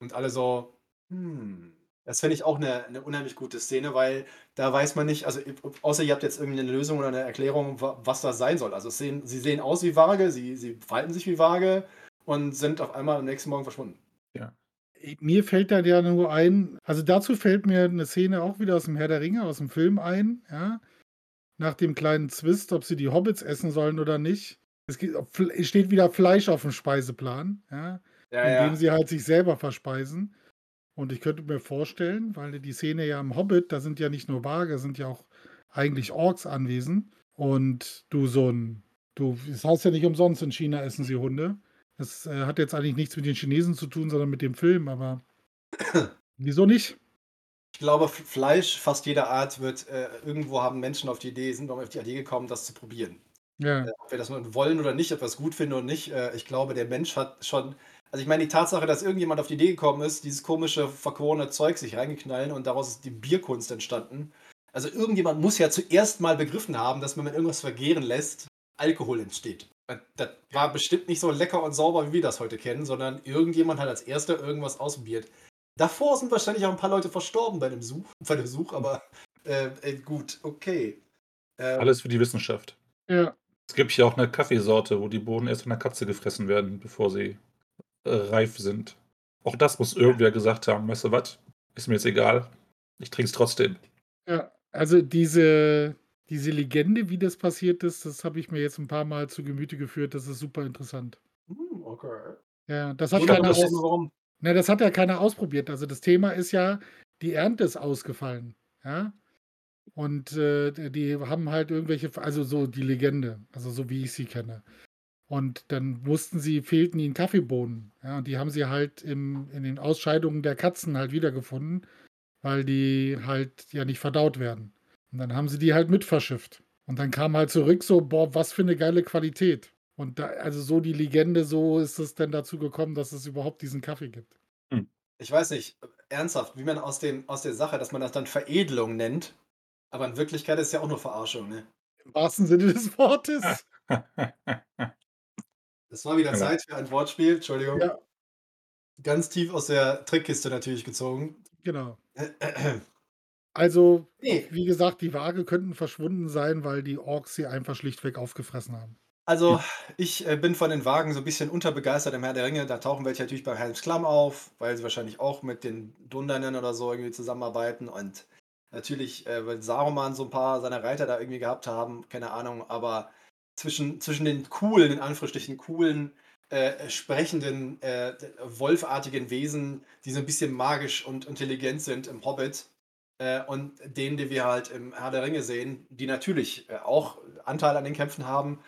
[SPEAKER 2] Und alle so, hm. Das finde ich auch eine, eine, unheimlich gute Szene, weil da weiß man nicht, also außer ihr habt jetzt irgendwie eine Lösung oder eine Erklärung, was das sein soll. Also sehen, sie sehen aus wie Waage, sie, sie verhalten sich wie Waage und sind auf einmal am nächsten Morgen verschwunden.
[SPEAKER 4] Ja. Mir fällt da ja nur ein, also dazu fällt mir eine Szene auch wieder aus dem Herr der Ringe, aus dem Film ein, ja. Nach dem kleinen Zwist, ob sie die Hobbits essen sollen oder nicht. Es steht wieder Fleisch auf dem Speiseplan, ja. ja indem ja. sie halt sich selber verspeisen. Und ich könnte mir vorstellen, weil die Szene ja im Hobbit, da sind ja nicht nur Waage, sind ja auch eigentlich Orks anwesend. und du so ein, du, das heißt ja nicht umsonst, in China essen sie Hunde. Das äh, hat jetzt eigentlich nichts mit den Chinesen zu tun, sondern mit dem Film, aber wieso nicht?
[SPEAKER 2] Ich glaube, Fleisch fast jeder Art wird, äh, irgendwo haben Menschen auf die Idee, sind auf die Idee gekommen, das zu probieren.
[SPEAKER 4] Ja,
[SPEAKER 2] Äh, ob wir das nun wollen oder nicht, ob wir es gut finden oder nicht, äh, ich glaube, der Mensch hat schon. Also ich meine, die Tatsache, dass irgendjemand auf die Idee gekommen ist, dieses komische, verkorene Zeug sich reingeknallen und daraus ist die Bierkunst entstanden. Also irgendjemand muss ja zuerst mal begriffen haben, dass man mit irgendwas vergehren lässt, Alkohol entsteht. Und Das war bestimmt nicht so lecker und sauber, wie wir das heute kennen, sondern irgendjemand hat als erster irgendwas ausprobiert. Davor sind wahrscheinlich auch ein paar Leute verstorben bei dem Such, bei dem Such, aber äh, äh, gut, okay. Äh,
[SPEAKER 3] Alles für die Wissenschaft.
[SPEAKER 4] ja.
[SPEAKER 3] Es gibt ja auch eine Kaffeesorte, wo die Bohnen erst von der Katze gefressen werden, bevor sie äh, reif sind. Auch das muss irgendwer gesagt haben. Weißt du was? Ist mir jetzt egal. Ich trinke es trotzdem.
[SPEAKER 4] Ja, also diese, diese Legende, wie das passiert ist, das habe ich mir jetzt ein paar Mal zu Gemüte geführt. Das ist super interessant.
[SPEAKER 2] hm, okay.
[SPEAKER 4] Ja, das hat keiner
[SPEAKER 2] immer, warum.
[SPEAKER 4] na, das hat ja keiner ausprobiert. Also das Thema ist ja, die Ernte ist ausgefallen. Ja. Und äh, die haben halt irgendwelche, also so die Legende, also so wie ich sie kenne. Und dann wussten sie, fehlten ihnen Kaffeebohnen. Ja, und die haben sie halt im, in den Ausscheidungen der Katzen halt wiedergefunden, weil die halt ja nicht verdaut werden. Und dann haben sie die halt mit verschifft. Und dann kam halt zurück so, boah, was für eine geile Qualität. Und da, also so die Legende, so ist es dann dazu gekommen, dass es überhaupt diesen Kaffee gibt.
[SPEAKER 2] Ich weiß nicht, ernsthaft, wie man aus, dem, aus der Sache, dass man das dann Veredelung nennt, aber in Wirklichkeit ist es ja auch nur Verarschung, ne?
[SPEAKER 4] Im wahrsten Sinne des Wortes.
[SPEAKER 2] Das war wieder. Zeit für ein Wortspiel, Entschuldigung.
[SPEAKER 4] Ja.
[SPEAKER 2] Ganz tief aus der Trickkiste natürlich gezogen.
[SPEAKER 4] Genau. Also,
[SPEAKER 2] Nee,
[SPEAKER 4] wie gesagt, die Waage könnten verschwunden sein, weil die Orks sie einfach schlichtweg aufgefressen haben.
[SPEAKER 2] Also, ich äh, bin von den Wagen so ein bisschen unterbegeistert im Herr der Ringe. Da tauchen welche natürlich bei Helms Klamm auf, weil sie wahrscheinlich auch mit den Dundernen oder so irgendwie zusammenarbeiten. Und natürlich äh, wird Saruman so ein paar seiner Reiter da irgendwie gehabt haben, keine Ahnung. Aber zwischen, zwischen den coolen, in Anführungsstrichen coolen, äh, sprechenden, äh, wolfartigen Wesen, die so ein bisschen magisch und intelligent sind im Hobbit, äh, und denen, die wir halt im Herr der Ringe sehen, die natürlich äh, auch Anteil an den Kämpfen haben,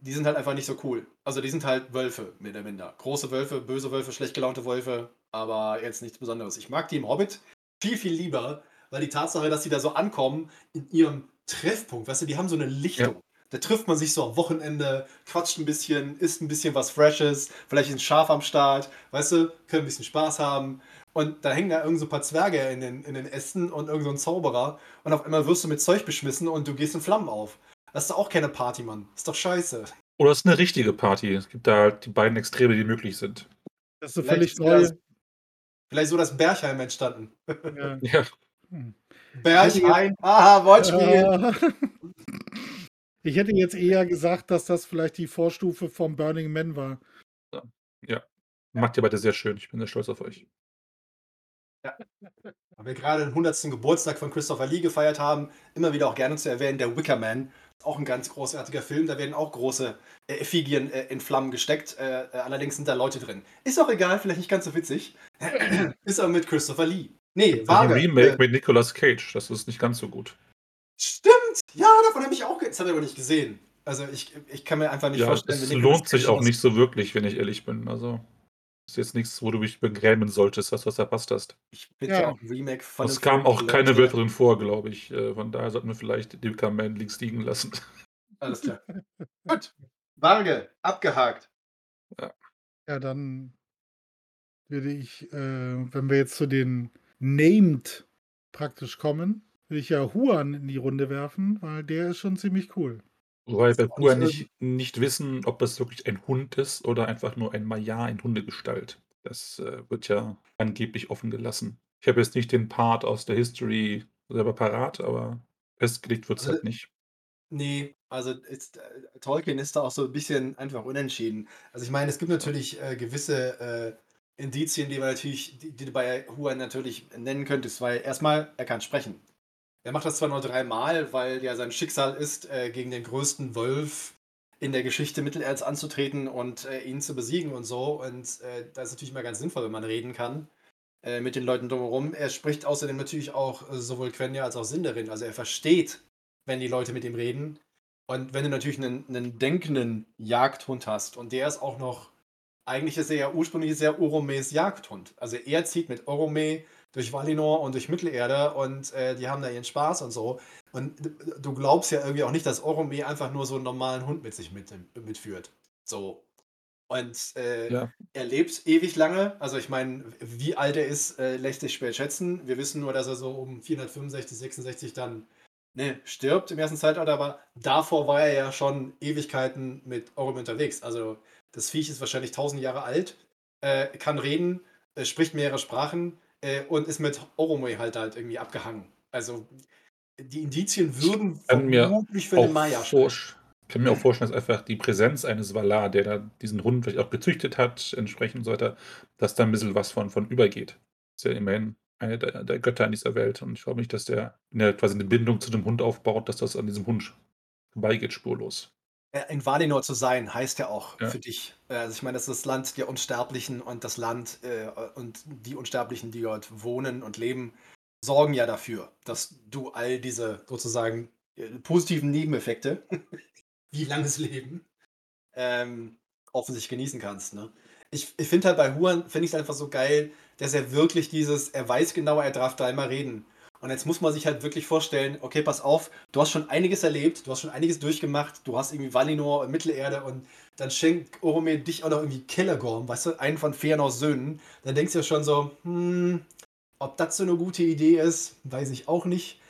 [SPEAKER 2] die sind halt einfach nicht so cool. Also die sind halt Wölfe, mehr oder minder. Große Wölfe, böse Wölfe, schlecht gelaunte Wölfe, aber jetzt nichts Besonderes. Ich mag die im Hobbit viel, viel lieber, weil die Tatsache, dass sie da so ankommen in ihrem Treffpunkt, weißt du, die haben so eine Lichtung.
[SPEAKER 3] Ja.
[SPEAKER 2] Da trifft man sich so am Wochenende, quatscht ein bisschen, isst ein bisschen was Freshes, vielleicht ist ein Schaf am Start, weißt du, können ein bisschen Spaß haben. Und da hängen da irgend so ein paar Zwerge in den, in den Ästen und irgend so ein Zauberer. Und auf einmal wirst du mit Zeug beschmissen und du gehst in Flammen auf. Das ist doch auch keine Party, Mann. Ist doch scheiße.
[SPEAKER 3] Oder es ist eine richtige Party. Es gibt da halt die beiden Extreme, die möglich sind.
[SPEAKER 4] Das ist eine
[SPEAKER 2] Vielleicht
[SPEAKER 4] völlig neue.
[SPEAKER 2] Vielleicht so das Bergheim entstanden.
[SPEAKER 4] Ja.
[SPEAKER 3] Ja,
[SPEAKER 4] Hm.
[SPEAKER 2] Bergheim, aha, Wortspiel.
[SPEAKER 4] Ich hätte jetzt eher gesagt, dass das vielleicht die Vorstufe vom Burning Man war.
[SPEAKER 3] macht ihr beide sehr schön. Ich bin sehr stolz auf euch.
[SPEAKER 2] Weil wir gerade den 100. Geburtstag von Christopher Lee gefeiert haben, immer wieder auch gerne zu erwähnen, der Wicker Man. Auch ein ganz großartiger Film, da werden auch große äh, Effigien äh, in Flammen gesteckt. Äh, äh, allerdings sind da Leute drin. Ist auch egal, vielleicht nicht ganz so witzig. ist aber mit Christopher Lee. Nee,
[SPEAKER 3] ist ein. Remake
[SPEAKER 2] Äh,
[SPEAKER 3] mit Nicolas Cage. Das ist nicht ganz so gut.
[SPEAKER 2] stimmt! Ja, davon habe ich auch. Das habe ich aber nicht gesehen. Also ich, ich kann mir einfach nicht
[SPEAKER 3] Ja,
[SPEAKER 2] vorstellen,
[SPEAKER 3] es lohnt sich auch nicht so wirklich, wenn ich ehrlich bin. Also, ist jetzt nichts, wo du dich begrämen solltest, dass du was verpasst hast.
[SPEAKER 2] Ich finde
[SPEAKER 4] Ja.
[SPEAKER 2] ja auch ein Remake von
[SPEAKER 3] Es kam auch keine drin vor, glaube ich. Äh, Von daher sollten wir vielleicht die Man links liegen lassen.
[SPEAKER 2] Alles klar. Gut. Waage, abgehakt.
[SPEAKER 4] Ja, dann würde ich, äh, wenn wir jetzt zu den Named praktisch kommen, würde ich ja Huan in die Runde werfen, weil der ist schon ziemlich cool.
[SPEAKER 3] Wobei wir vorher nicht nicht, wissen, ob das wirklich ein Hund ist oder einfach nur ein Maja in Hundegestalt. Das äh, wird ja angeblich offen gelassen. Ich habe jetzt nicht den Part aus der History selber parat, aber festgelegt wird es
[SPEAKER 2] Also,
[SPEAKER 3] halt nicht.
[SPEAKER 2] Nee, also ist, äh, Tolkien ist da auch so ein bisschen einfach unentschieden. Also ich meine, es gibt natürlich äh, gewisse äh, Indizien, die man natürlich, die, die du bei Huan natürlich nennen könntest, weil erstmal, er kann sprechen. Er macht das zwar nur dreimal, weil ja sein Schicksal ist, äh, gegen den größten Wolf in der Geschichte Mittelerds anzutreten und äh, ihn zu besiegen und so. Und äh, das ist natürlich mal ganz sinnvoll, wenn man reden kann äh, mit den Leuten drumherum. Er spricht außerdem natürlich auch äh, sowohl Quenya als auch Sindarin. Also er versteht, wenn die Leute mit ihm reden. Und wenn du natürlich einen, einen denkenden Jagdhund hast und der ist auch noch, eigentlich ist er ja ursprünglich sehr Oromes Jagdhund. Also er zieht mit Orome durch Valinor und durch Mittelerde und äh, die haben da ihren Spaß und so. Und du glaubst ja irgendwie auch nicht, dass Orome einfach nur so einen normalen Hund mit sich mit, mitführt. So. Und äh,
[SPEAKER 3] Ja.
[SPEAKER 2] er lebt ewig lange. Also ich meine, wie alt er ist, äh, lässt sich schwer schätzen. Wir wissen nur, dass er so um 465, 66 dann ne, stirbt im ersten Zeitalter, aber davor war er ja schon Ewigkeiten mit Orome unterwegs. Also das Viech ist wahrscheinlich 1000 Jahre alt, äh, kann reden, äh, spricht mehrere Sprachen äh, und ist mit Orome halt halt irgendwie abgehangen. Also die Indizien würden vermutlich für den Maya sprechen.
[SPEAKER 3] vorsch- kann mir auch vorstellen, dass einfach die Präsenz eines Valar, der da diesen Hund vielleicht auch gezüchtet hat, entsprechend und so weiter, dass da ein bisschen was von, von übergeht. Ist ja immerhin eine der, der Götter in dieser Welt. Und ich glaube nicht, dass der, wenn er quasi eine Bindung zu dem Hund aufbaut, dass das an diesem Hund vorbeigeht, spurlos.
[SPEAKER 2] Äh, In Valinor zu sein, heißt ja auch
[SPEAKER 3] Ja.
[SPEAKER 2] für dich. äh, Also ich meine, das ist das Land der Unsterblichen und das Land äh, und die Unsterblichen, die dort wohnen und leben, sorgen ja dafür, dass du all diese sozusagen äh, positiven Nebeneffekte, wie langes Leben, ähm, offensichtlich genießen kannst. Ne? Ich, ich finde halt bei Huan, finde ich es einfach so geil, dass er wirklich dieses, er weiß genau, er darf dreimal reden. Und jetzt muss man sich halt wirklich vorstellen, okay, pass auf, du hast schon einiges erlebt, du hast schon einiges durchgemacht, du hast irgendwie Valinor und Mittelerde und dann schenkt Orome dich auch noch irgendwie Kellergorm, weißt du, einen von Fëanors Söhnen. Dann denkst du ja schon so, hm, ob das so eine gute Idee ist, weiß ich auch nicht.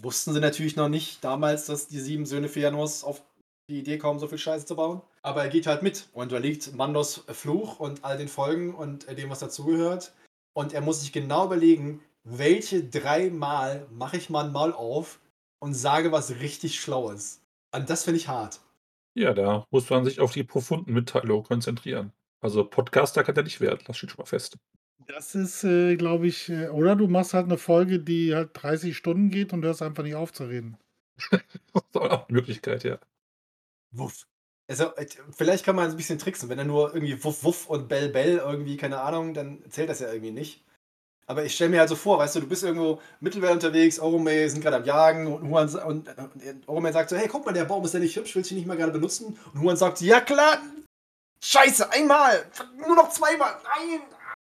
[SPEAKER 2] Wussten sie natürlich noch nicht damals, dass die sieben Söhne Fëanors auf die Idee kommen, so viel Scheiße zu bauen. Aber er geht halt mit und da liegt Mandos Fluch und all den Folgen und dem, was dazugehört. Und er muss sich genau überlegen, welche dreimal mache ich mal ein Maul auf und sage was richtig Schlaues. Und das finde ich hart.
[SPEAKER 3] Ja, da muss man sich auf die profunden Mitteilungen konzentrieren. Also Podcaster kann der nicht werden, das steht schon mal fest.
[SPEAKER 4] Das ist, äh, glaube ich, äh, oder du machst halt eine Folge, die halt 30 Stunden geht und hörst einfach nicht auf zu reden.
[SPEAKER 3] Das ist auch eine Möglichkeit, ja.
[SPEAKER 2] Wuff. Also, äh, vielleicht kann man ein bisschen tricksen. Wenn er nur irgendwie Wuff, Wuff und Bell, Bell irgendwie, keine Ahnung, dann zählt das ja irgendwie nicht. Aber ich stelle mir halt so vor, weißt du, du bist irgendwo Mittelwelt unterwegs, Orome sind gerade am Jagen und Huan sa- und, äh, und Orome sagt so, hey, guck mal, der Baum ist ja nicht hübsch, willst du ihn nicht mal gerade benutzen? Und Huan sagt, ja klar, scheiße, einmal, nur noch zweimal, nein.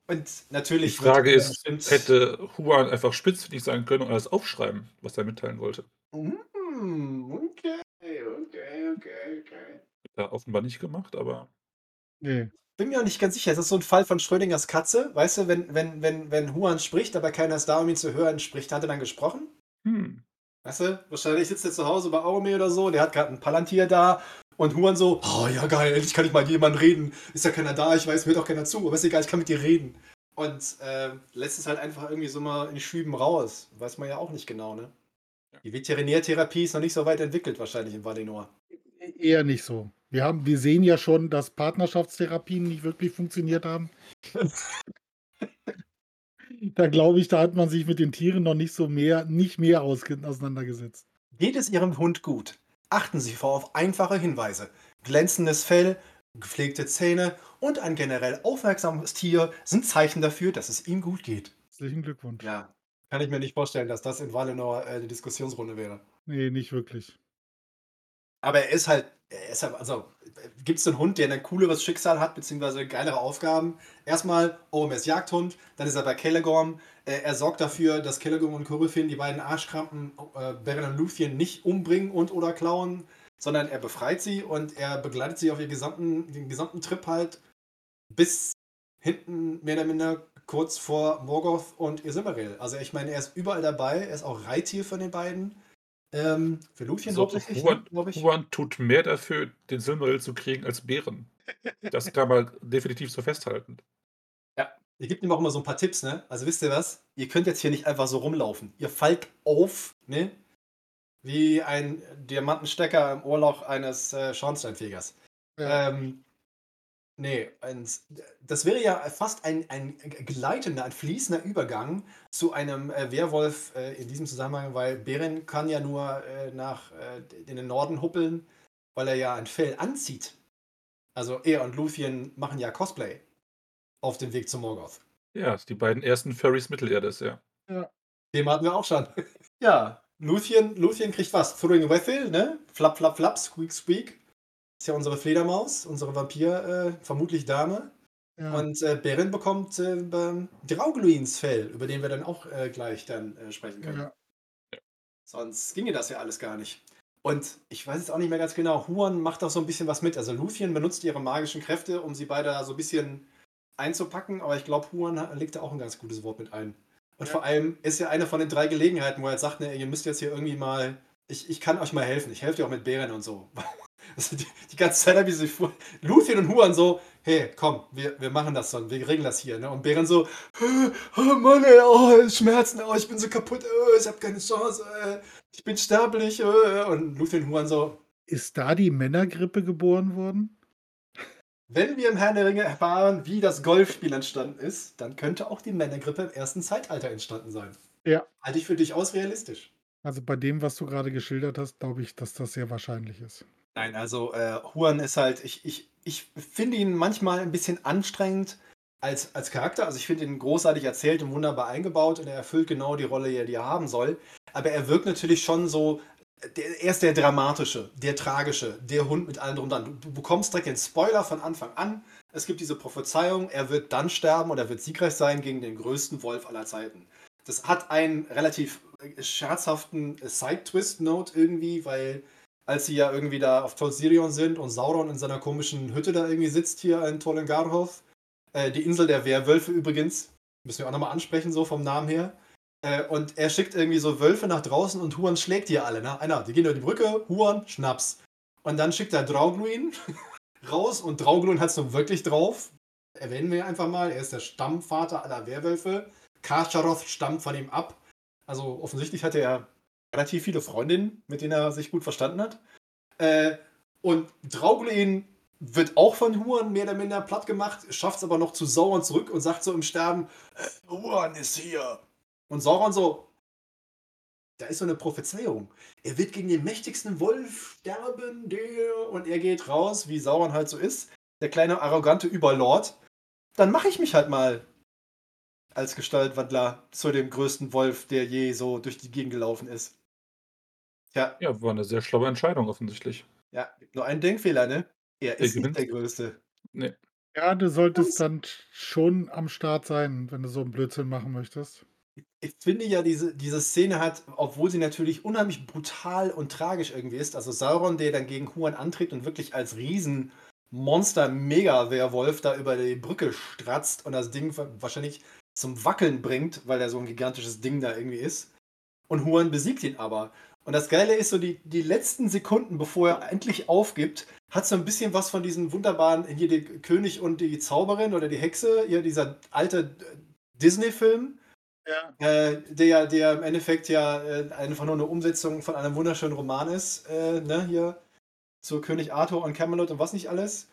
[SPEAKER 2] Und
[SPEAKER 3] Die
[SPEAKER 2] natürlich.
[SPEAKER 3] Frage
[SPEAKER 2] wird,
[SPEAKER 3] ist,
[SPEAKER 2] bestimmt-
[SPEAKER 3] hätte Huan einfach spitzfindig sein können und alles aufschreiben, was er mitteilen wollte?
[SPEAKER 2] Hm, okay, okay, okay, okay.
[SPEAKER 3] Hat er offenbar nicht gemacht, aber
[SPEAKER 4] Nee.
[SPEAKER 2] Bin mir auch nicht ganz sicher. Es ist so ein Fall von Schrödingers Katze. Weißt du, wenn, wenn, wenn, wenn Huan spricht, aber keiner ist da, um ihn zu hören, spricht, hat er dann gesprochen?
[SPEAKER 3] hm,
[SPEAKER 2] Weißt du, wahrscheinlich sitzt er zu Hause bei Aurome oder so, der hat gerade ein Palantir da und Huan so, oh ja geil, endlich kann ich mal mit jemandem reden. Ist ja keiner da, ich weiß, hört auch keiner zu, aber ist egal, ich kann mit dir reden. Und äh, lässt es halt einfach irgendwie so mal in Schüben raus. Weiß man ja auch nicht genau, ne? Die Veterinärtherapie ist noch nicht so weit entwickelt, wahrscheinlich in Valinor.
[SPEAKER 4] Eher nicht so. Wir, haben, wir sehen ja schon, dass Partnerschaftstherapien nicht wirklich funktioniert haben. da glaube ich, da hat man sich mit den Tieren noch nicht so mehr, nicht mehr auseinandergesetzt.
[SPEAKER 2] Geht es Ihrem Hund gut? Achten Sie vor auf einfache Hinweise. Glänzendes Fell, gepflegte Zähne und ein generell aufmerksames Tier sind Zeichen dafür, dass es ihm gut geht.
[SPEAKER 4] Herzlichen Glückwunsch.
[SPEAKER 2] Ja, kann ich mir nicht vorstellen, dass das in Valinor äh, eine Diskussionsrunde wäre.
[SPEAKER 4] Nee, nicht wirklich.
[SPEAKER 2] Aber er ist halt, er ist halt also gibt es einen Hund, der ein cooleres Schicksal hat, beziehungsweise geilere Aufgaben? Erstmal, Orm ist Jagdhund, dann ist er bei Celegorm. Äh, er sorgt dafür, dass Celegorm und Kurifin, die beiden Arschkrampen, äh, Beren und Luthien nicht umbringen und oder klauen, sondern er befreit sie und er begleitet sie auf ihr gesamten, den gesamten Trip halt bis hinten mehr oder minder kurz vor Morgoth und Isilmaril. Also ich meine, er ist überall dabei, er ist auch Reittier von den beiden. Ähm, für Luthien
[SPEAKER 3] Also,
[SPEAKER 2] hauptsächlich,
[SPEAKER 3] Huan,
[SPEAKER 2] glaube ich.
[SPEAKER 3] Huan tut mehr dafür, den Silmaril zu kriegen, als Bären. Das kann man definitiv so festhalten.
[SPEAKER 2] Ihr gebt ihm auch immer so ein paar Tipps, ne? Also wisst ihr was? Ihr könnt jetzt hier nicht einfach so rumlaufen. Ihr fallt auf, ne? Wie ein Diamantenstecker im Ohrloch eines äh, Schornsteinfegers.
[SPEAKER 4] Ja.
[SPEAKER 2] Ähm, nee, ein, das wäre ja fast ein, ein gleitender, ein fließender Übergang zu einem äh, Werwolf äh, in diesem Zusammenhang, weil Beren kann ja nur äh, nach äh, in den Norden huppeln, weil er ja ein Fell anzieht. Also er und Luthien machen ja Cosplay auf dem Weg zu Morgoth.
[SPEAKER 3] Ja, die beiden ersten Furries Mittelerdes, ja.
[SPEAKER 2] Thema hatten wir auch schon. ja, Luthien, Luthien kriegt was? Throwing Wethel, ne? Flap, flap, flap, squeak, squeak. Ist ja unsere Fledermaus, unsere Vampir, äh, vermutlich Dame.
[SPEAKER 4] Ja.
[SPEAKER 2] Und äh, Beren bekommt äh, Draugluins Fell, über den wir dann auch äh, gleich dann äh, sprechen können.
[SPEAKER 4] ja.
[SPEAKER 2] Sonst ginge das ja alles gar nicht. Und ich weiß jetzt auch nicht mehr ganz genau, Huan macht auch so ein bisschen was mit. Also Luthien benutzt ihre magischen Kräfte, um sie beide da so ein bisschen einzupacken, aber ich glaube, Huan legt da auch ein ganz gutes Wort mit ein. Und
[SPEAKER 4] Ja.
[SPEAKER 2] vor allem ist ja eine von den drei Gelegenheiten, wo er jetzt sagt, ne, ihr müsst jetzt hier irgendwie mal, ich, ich kann euch mal helfen, ich helfe dir auch mit Bären und so. Also die, die ganze Zeit habe ich vor. Luthien und Huan so, hey, komm, wir, wir machen das so, wir regeln das hier. Ne? Und Bären so, oh Mann, ey, oh, Schmerzen, oh, ich bin so kaputt, oh, ich habe keine Chance, äh, ich bin sterblich. Äh. Und Luthien und Huan so,
[SPEAKER 4] Ist da die Männergrippe geboren worden?
[SPEAKER 2] Wenn wir im Herrn der Ringe erfahren, wie das Golfspiel entstanden ist, dann könnte auch die Männergrippe im ersten Zeitalter entstanden sein.
[SPEAKER 4] Ja.
[SPEAKER 2] Halte ich für durchaus realistisch.
[SPEAKER 4] Also bei dem, was du gerade geschildert hast, glaube ich, dass das sehr wahrscheinlich ist.
[SPEAKER 2] Nein, also äh, Huan ist halt, ich, ich, ich finde ihn manchmal ein bisschen anstrengend als, als Charakter. Also ich finde ihn großartig erzählt und wunderbar eingebaut und er erfüllt genau die Rolle, die er haben soll. Aber er wirkt natürlich schon so, der, er ist der dramatische, der tragische, der Hund mit allem drum dran. Du, du bekommst direkt den Spoiler von Anfang an. Es gibt diese Prophezeiung, er wird dann sterben und er wird siegreich sein gegen den größten Wolf aller Zeiten. Das hat einen relativ äh, scherzhaften Side-Twist-Note irgendwie, weil als sie ja irgendwie da auf Tolsirion sind und Sauron in seiner komischen Hütte da irgendwie sitzt hier in Tolengarhof, äh, die Insel der Werwölfe übrigens, müssen wir auch nochmal ansprechen, so vom Namen her. Äh, und er schickt irgendwie so Wölfe nach draußen und Huan schlägt die alle, ne? Einer, die gehen über die Brücke, Huan, Schnaps. Und dann schickt er Draugluin raus und Draugluin hat es nun wirklich drauf. Erwähnen wir einfach mal, er ist der Stammvater aller Werwölfe. Karcharoth stammt von ihm ab. Also offensichtlich hat er relativ viele Freundinnen, mit denen er sich gut verstanden hat. Äh, und Draugluin wird auch von Huan mehr oder minder platt gemacht, schafft es aber noch zu Sauron zurück und sagt so im Sterben, "Äh, Huan ist hier. Und Sauron so, da ist so eine Prophezeiung. Er wird gegen den mächtigsten Wolf sterben, der... Und er geht raus, wie Sauron halt so ist, der kleine arrogante Überlord. Dann mache ich mich halt mal als Gestaltwandler zu dem größten Wolf, der je so durch die Gegend gelaufen ist. Tja,
[SPEAKER 3] Ja, war eine sehr schlaue Entscheidung offensichtlich.
[SPEAKER 2] ja, nur ein Denkfehler, ne? Er ist nicht
[SPEAKER 3] gewinnt.
[SPEAKER 2] der Größte.
[SPEAKER 3] Nee.
[SPEAKER 4] Ja, du solltest dann schon am Start sein, wenn du so einen Blödsinn machen möchtest.
[SPEAKER 2] Ich finde ja, diese, diese Szene hat, obwohl sie natürlich unheimlich brutal und tragisch irgendwie ist, also Sauron, der dann gegen Huan antritt und wirklich als Riesenmonster Mega-Werwolf da über die Brücke stratzt und das Ding wa- wahrscheinlich zum Wackeln bringt, weil er so ein gigantisches Ding da irgendwie ist. Und Huan besiegt ihn aber. Und das Geile ist so, die, die letzten Sekunden, bevor er endlich aufgibt, hat so ein bisschen was von diesem wunderbaren, hier der König und die Zauberin oder die Hexe, hier dieser alte Disney-Film,
[SPEAKER 4] Ja.
[SPEAKER 2] äh, der, der im Endeffekt ja äh, einfach nur eine Umsetzung von einem wunderschönen Roman ist, äh, ne, hier zu König Arthur und Camelot und was nicht alles.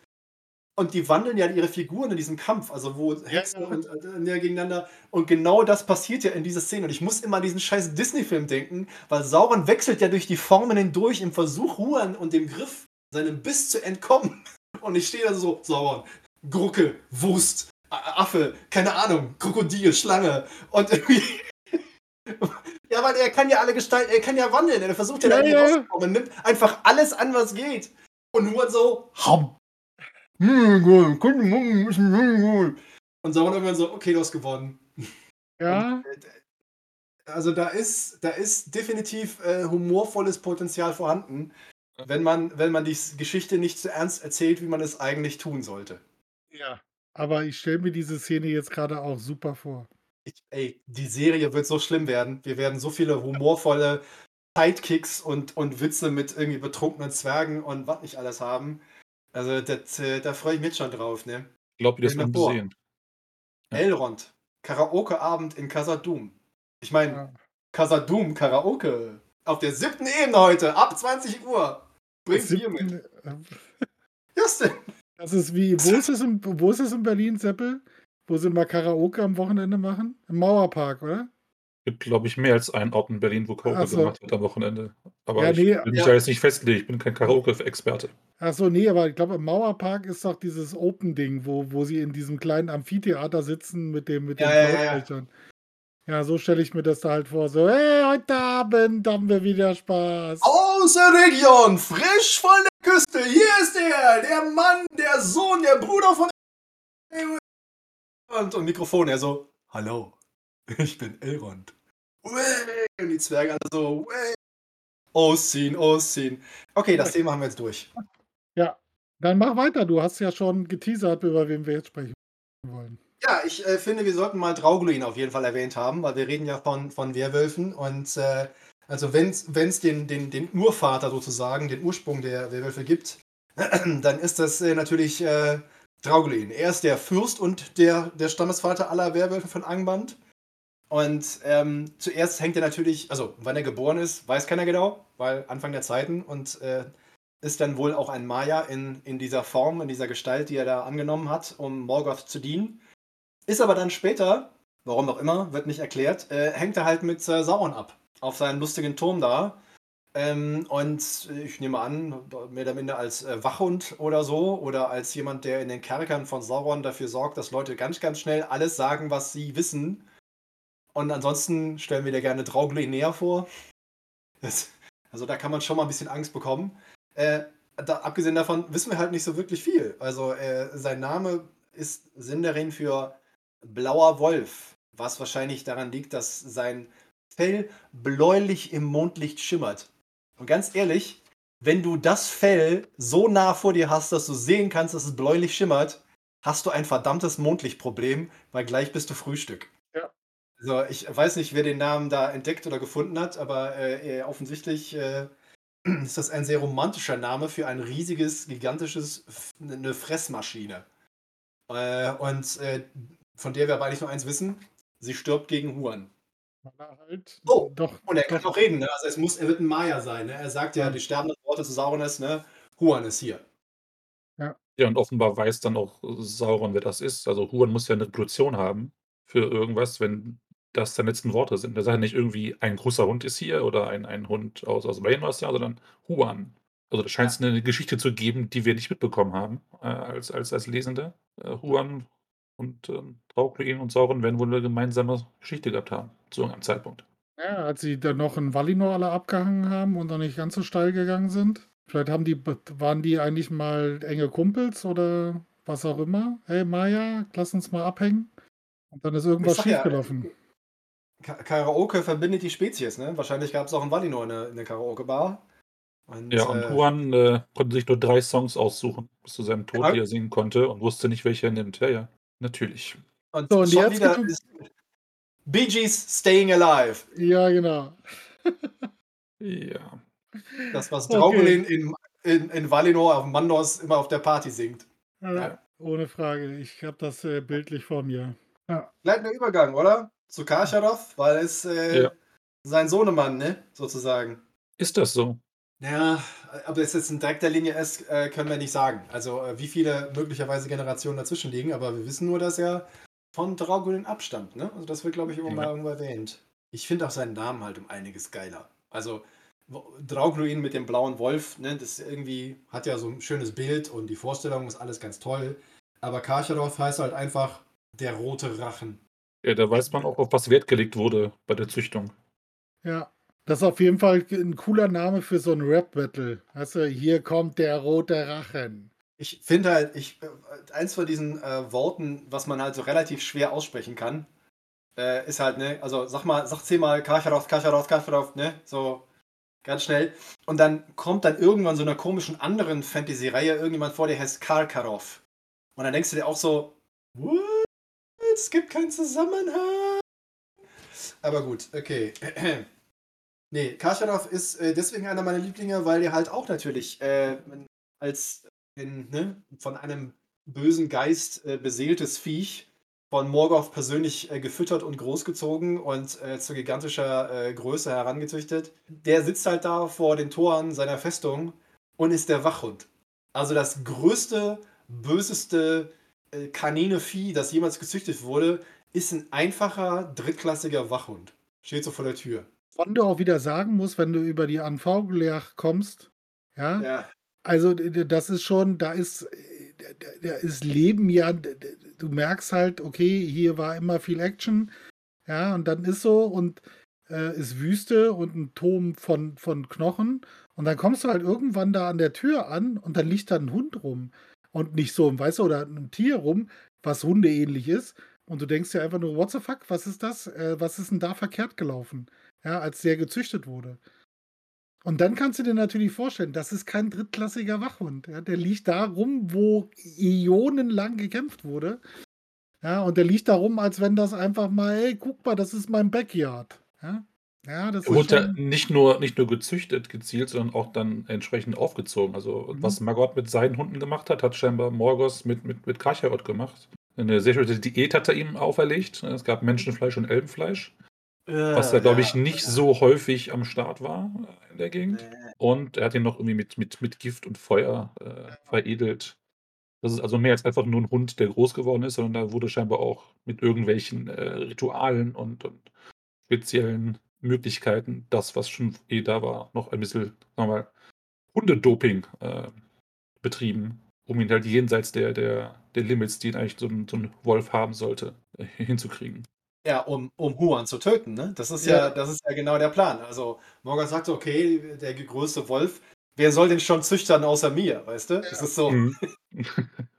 [SPEAKER 2] Und die wandeln ja ihre Figuren in diesem Kampf, also wo Hexen
[SPEAKER 4] ja.
[SPEAKER 2] und äh, gegeneinander. Und genau das passiert ja in dieser Szene. Und ich muss immer an diesen scheiß Disney-Film denken, weil Sauron wechselt ja durch die Formen hindurch im Versuch, Huan und dem Griff seinem Biss zu entkommen. Und ich stehe da so, Sauron, Grucke, Wurst, Affe, keine Ahnung, Krokodil, Schlange. Und irgendwie. ja, weil er kann ja alle gestalten, er kann ja wandeln, er versucht ja,
[SPEAKER 4] Ja,
[SPEAKER 2] da
[SPEAKER 4] ja.
[SPEAKER 2] rauszukommen, nimmt einfach alles an, was geht. Und nur so, Ham. Und Sauron irgendwann so, okay, du hast gewonnen.
[SPEAKER 4] Ja,
[SPEAKER 2] Also da ist, da ist definitiv äh, humorvolles Potenzial vorhanden, wenn man, wenn man die Geschichte nicht so ernst erzählt, wie man es eigentlich tun sollte.
[SPEAKER 4] ja. Aber ich stelle mir diese Szene jetzt gerade auch super vor.
[SPEAKER 2] Ich, ey, die Serie wird so schlimm werden. Wir werden so viele humorvolle Sidekicks und, und Witze mit irgendwie betrunkenen Zwergen und was nicht alles haben. Also das, äh, da freue ich mich schon drauf, ne?
[SPEAKER 3] Ich glaube, das wird
[SPEAKER 2] vor.
[SPEAKER 3] sehen. Ja.
[SPEAKER 2] Elrond, Karaoke-Abend in Casadum. Ich meine,
[SPEAKER 4] Ja.
[SPEAKER 2] Casadum, Karaoke. Auf der siebten Ebene heute, ab 20 Uhr. Bringt Bier mit. Was denn?
[SPEAKER 4] Das ist wie, wo ist es in, wo ist es in Berlin, Seppel? Wo sie mal Karaoke am Wochenende machen? Im Mauerpark, oder?
[SPEAKER 3] Gibt, glaube ich, mehr als einen Ort in Berlin, wo Karaoke
[SPEAKER 4] so.
[SPEAKER 3] gemacht wird am Wochenende. Aber
[SPEAKER 4] Ja,
[SPEAKER 3] ich
[SPEAKER 4] nee,
[SPEAKER 3] will mich
[SPEAKER 2] ja.
[SPEAKER 3] da jetzt nicht festlegen. Ich bin kein Karaoke-Experte.
[SPEAKER 4] Achso, nee, aber ich glaube, im Mauerpark ist doch dieses Open-Ding, wo, wo sie in diesem kleinen Amphitheater sitzen mit dem mit den
[SPEAKER 2] Ja, ja, ja. Ja,
[SPEAKER 4] so stelle ich mir das da halt vor. So, hey, heute Abend haben wir wieder Spaß.
[SPEAKER 2] Aus der Region, frisch von der Küste. Hier ist er, der Mann, der Sohn, der Bruder von. Und, und Mikrofon, er so, hallo, ich bin Elrond. Und die Zwerge alle so! Ausziehen, ausziehen. Okay, das Thema haben wir jetzt durch.
[SPEAKER 4] Ja, dann mach weiter. Du hast ja schon geteasert, über wen wir jetzt sprechen wollen.
[SPEAKER 2] Ja, ich äh, finde, wir sollten mal Draugulin auf jeden Fall erwähnt haben, weil wir reden ja von, von Werwölfen und äh, also wenn es den, den, den Urvater sozusagen, den Ursprung der Werwölfe gibt, dann ist das äh, natürlich äh, Draugulin. Er ist der Fürst und der, der Stammesvater aller Werwölfe von Angband. Und ähm, zuerst hängt er natürlich, also wann er geboren ist, weiß keiner genau, weil Anfang der Zeiten und äh, ist dann wohl auch ein Maya in, in dieser Form, in dieser Gestalt, die er da angenommen hat, um Morgoth zu dienen. Ist aber dann später, warum auch immer, wird nicht erklärt, äh, hängt er halt mit äh, Sauron ab. Auf seinem lustigen Turm da. Ähm, und ich nehme an, mehr oder minder als äh, Wachhund oder so, oder als jemand, der in den Kerkern von Sauron dafür sorgt, dass Leute ganz, ganz schnell alles sagen, was sie wissen. Und ansonsten stellen wir dir gerne Draugle näher vor. Das, also da kann man schon mal ein bisschen Angst bekommen. Äh, da, abgesehen davon wissen wir halt nicht so wirklich viel. Also äh, sein Name ist Sindarin für blauer Wolf, was wahrscheinlich daran liegt, dass sein Fell bläulich im Mondlicht schimmert. Und ganz ehrlich, wenn du das Fell so nah vor dir hast, dass du sehen kannst, dass es bläulich schimmert, hast du ein verdammtes Mondlichtproblem, weil gleich bist du Frühstück.
[SPEAKER 4] Ja.
[SPEAKER 2] Also ich weiß nicht, wer den Namen da entdeckt oder gefunden hat, aber äh, offensichtlich äh, ist das ein sehr romantischer Name für ein riesiges, gigantisches, eine Fressmaschine. Äh, und äh, von der wir aber eigentlich nur eins wissen, sie stirbt gegen Huan.
[SPEAKER 4] Halt
[SPEAKER 2] oh,
[SPEAKER 4] doch,
[SPEAKER 2] und er kann
[SPEAKER 4] doch.
[SPEAKER 2] auch reden, ne? Also es muss, er wird ein Maya sein, ne? Er sagt ja,
[SPEAKER 4] Ja.
[SPEAKER 2] die sterbenden Worte zu Saurones, ne? Huan ist hier.
[SPEAKER 3] Ja, und offenbar weiß dann auch Sauron, wer das ist. Also Huan muss ja eine Reputation haben für irgendwas, wenn das seine letzten Worte sind. Der sagt ja nicht irgendwie, ein großer Hund ist hier oder ein, ein Hund aus, aus Rainwars, ja, sondern Huan. Also da scheint es eine Geschichte zu geben, die wir nicht mitbekommen haben äh, als, als, als Lesende. Äh, Huan und ähm, Traugluin und Sauron werden wohl eine gemeinsame Geschichte gehabt haben, zu irgendeinem Zeitpunkt.
[SPEAKER 4] Ja, als sie dann noch in Valinor alle abgehangen haben und dann nicht ganz so steil gegangen sind. Vielleicht haben die, waren die eigentlich mal enge Kumpels oder was auch immer. Hey Maya, lass uns mal abhängen. Und dann ist irgendwas
[SPEAKER 2] sag ja,
[SPEAKER 4] schiefgelaufen.
[SPEAKER 2] Ka Karaoke verbindet die Spezies, ne? Wahrscheinlich gab es auch in Valinor eine, eine Karaoke-Bar. Und,
[SPEAKER 3] Ja, und
[SPEAKER 2] äh,
[SPEAKER 3] Huan äh, konnte sich nur drei Songs aussuchen bis zu seinem Tod,
[SPEAKER 2] Ja.
[SPEAKER 3] die er singen konnte und wusste nicht, welche er nimmt. Ja, ja, natürlich.
[SPEAKER 2] und
[SPEAKER 4] So, und
[SPEAKER 2] schon
[SPEAKER 4] jetzt
[SPEAKER 2] wieder ist Bee Gees Staying Alive.
[SPEAKER 4] Ja, genau.
[SPEAKER 3] Ja.
[SPEAKER 2] Das, was
[SPEAKER 4] Okay.
[SPEAKER 2] Draugulin in, in, in Valinor auf Mandos immer auf der Party singt.
[SPEAKER 4] Ja, ohne Frage. Ich habe das äh, bildlich vor mir. Ja.
[SPEAKER 2] Gleitender Übergang, oder? Zu Karcharoth, weil es äh,
[SPEAKER 3] Ja.
[SPEAKER 2] sein Sohnemann, ne? Sozusagen.
[SPEAKER 3] Ist das so?
[SPEAKER 2] Ja, ob es jetzt in direkter Linie ist, äh, können wir nicht sagen. Also äh, wie viele möglicherweise Generationen dazwischen liegen, aber wir wissen nur, dass er von Draugulin abstammt, ne? Also das wird, glaube ich, immer
[SPEAKER 3] Ja.
[SPEAKER 2] mal irgendwo erwähnt. Ich finde auch seinen Namen halt um einiges geiler. Also Draugulin mit dem blauen Wolf, ne? Das irgendwie hat ja so ein schönes Bild und die Vorstellung ist alles ganz toll. Aber Karcharoth heißt halt einfach der rote Rachen.
[SPEAKER 3] Ja, da weiß man auch, auf was Wert gelegt wurde bei der Züchtung.
[SPEAKER 4] Ja. Das ist auf jeden Fall ein cooler Name für so ein Rap-Battle. Du, hier kommt der rote Rachen.
[SPEAKER 2] Ich finde halt, ich, äh, eins von diesen äh, Worten, was man halt so relativ schwer aussprechen kann, äh, ist halt, ne, also sag mal, sag zehnmal Karcharoth, Karcharoth, Karcharoth, ne, so ganz schnell. Und dann kommt dann irgendwann so einer komischen anderen Fantasy-Reihe irgendjemand vor, der heißt Karkaroth. Und dann denkst du dir auch so, what? Es gibt keinen Zusammenhang. Aber gut, okay. nee, Karcharoth ist äh, deswegen einer meiner Lieblinge, weil der halt auch natürlich äh, als ein, ne, von einem bösen Geist äh, beseeltes Viech von Morgoth persönlich äh, gefüttert und großgezogen und äh, zu gigantischer äh, Größe herangezüchtet. Der sitzt halt da vor den Toren seiner Festung und ist der Wachhund. Also das größte, böseste äh, Kanine-Vieh, das jemals gezüchtet wurde, ist ein einfacher, drittklassiger Wachhund. Steht so vor der Tür.
[SPEAKER 4] Wann du auch wieder sagen musst, wenn du über die Anfaugleach kommst, ja,
[SPEAKER 2] Ja.
[SPEAKER 4] also das ist schon, da ist, äh, da- ist Leben ja, du merkst halt, okay, hier war immer viel Action. Ja, und dann ist so und äh, ist Wüste und ein Turm von, von Knochen. Und dann kommst du halt irgendwann da an der Tür an und dann liegt da ein Hund rum. Und nicht so, weißt du, oder ein Tier rum, was hundeähnlich ist. Und du denkst dir einfach nur, what the fuck, was ist das? Äh, was ist denn da verkehrt gelaufen? Ja, als der gezüchtet wurde. Und dann kannst du dir natürlich vorstellen, das ist kein drittklassiger Wachhund. Ja, der liegt da rum, wo ionenlang gekämpft wurde. Ja, und der liegt da rum, als wenn das einfach mal, ey, guck mal, das ist mein Backyard. Ja, ja das
[SPEAKER 3] Er
[SPEAKER 4] ist
[SPEAKER 3] wurde
[SPEAKER 4] schon.
[SPEAKER 3] nicht nur, nicht nur gezüchtet, gezielt, sondern auch dann entsprechend aufgezogen. Also,
[SPEAKER 4] Mhm.
[SPEAKER 3] was Margot mit seinen Hunden gemacht hat, hat scheinbar Morgos mit, mit, mit Karcharoth gemacht. Eine sehr schöne Diät hat er ihm auferlegt. Es gab Menschenfleisch und Elbenfleisch, was da, glaube ich, nicht so häufig am Start war äh, in der Gegend. Und er hat ihn noch irgendwie mit, mit, mit Gift und Feuer äh, veredelt. Das ist also mehr als einfach nur ein Hund, der groß geworden ist, sondern da wurde scheinbar auch mit irgendwelchen äh, Ritualen und, und speziellen Möglichkeiten das, was schon eh da war, noch ein bisschen, sagen wir mal, Hundedoping äh, betrieben, um ihn halt jenseits der, der, der Limits, die ihn eigentlich so ein, so ein Wolf haben sollte, äh, hinzukriegen.
[SPEAKER 2] Ja, um, um Huan zu töten, ne? Das ist ja,
[SPEAKER 4] Ja.
[SPEAKER 2] das ist ja genau der Plan. Also Morgan sagte, okay, der größte Wolf, wer soll den schon züchtern außer mir, weißt du? Das ist so
[SPEAKER 3] Mhm.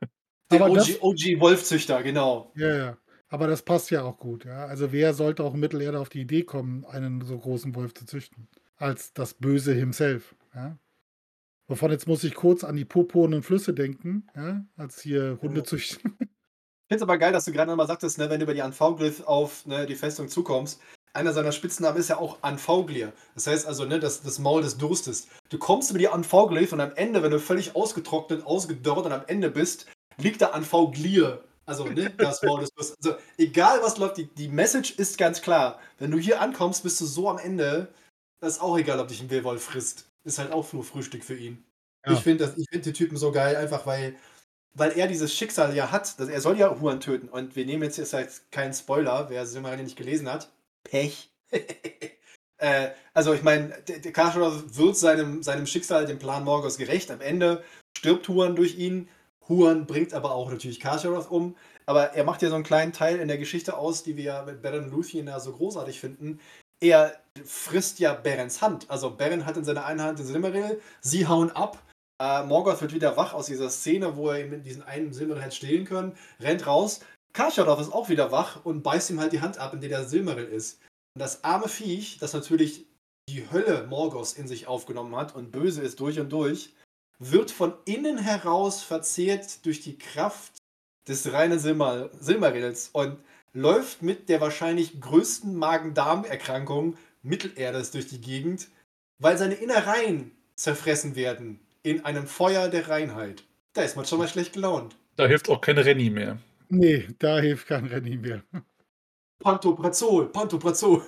[SPEAKER 2] der OG, OG Wolfzüchter, genau.
[SPEAKER 4] Ja, ja. Aber das passt ja auch gut, ja. Also wer sollte auch in Mittelerde auf die Idee kommen, einen so großen Wolf zu züchten? Als das Böse himself, ja. Wovon jetzt muss ich kurz an die purpurnen Flüsse denken, ja, als hier Hunde züchten.
[SPEAKER 2] Ich finde es aber geil, dass du gerade nochmal sagtest, ne, wenn du über die Anfauglyph auf ne, die Festung zukommst, einer seiner Spitznamen ist ja auch Anfauglir. Das heißt also, ne, das, das Maul des Durstes. Du kommst über die Anfauglyph und am Ende, wenn du völlig ausgetrocknet, ausgedörrt und am Ende bist, liegt da Anfauglir. Also, ne, das Maul des Durstes. Also, egal was läuft, die, die Message ist ganz klar. Wenn du hier ankommst, bist du so am Ende, das ist auch egal, ob dich ein Werwolf frisst. Ist halt auch nur Frühstück für ihn.
[SPEAKER 4] Ja.
[SPEAKER 2] Ich finde find den Typen so geil, einfach weil, weil er dieses Schicksal ja hat. Dass er soll ja Huan töten. Und wir nehmen jetzt, ist halt kein Spoiler, wer Silmarillion nicht gelesen hat. Pech. äh, also ich meine, der, Karlsruhe wird seinem, seinem Schicksal, dem Plan Morgos gerecht. Am Ende stirbt Huan durch ihn. Huan bringt aber auch natürlich Karsharoth um. Aber er macht ja so einen kleinen Teil in der Geschichte aus, die wir ja mit Beren Luthien ja so großartig finden. Er frisst ja Berens Hand. Also Beren hat in seiner einen Hand den Silmaril, sie hauen ab. Äh, Morgoth wird wieder wach aus dieser Szene, wo er ihm diesen einen Silmaril hätte stehlen können, rennt raus. Karsharoth ist auch wieder wach und beißt ihm halt die Hand ab, in der der Silmaril ist. Und das arme Viech, das natürlich die Hölle Morgoths in sich aufgenommen hat und böse ist durch und durch, wird von innen heraus verzehrt durch die Kraft des reinen Silmar Silmarils und läuft mit der wahrscheinlich größten Magen-Darm-Erkrankung Mittelerdes durch die Gegend, weil seine Innereien zerfressen werden in einem Feuer der Reinheit. Da ist man schon mal schlecht gelaunt.
[SPEAKER 3] Da hilft auch kein Renny mehr.
[SPEAKER 4] Nee, da hilft kein Renny mehr.
[SPEAKER 2] Pantoprazol, Pantoprazol.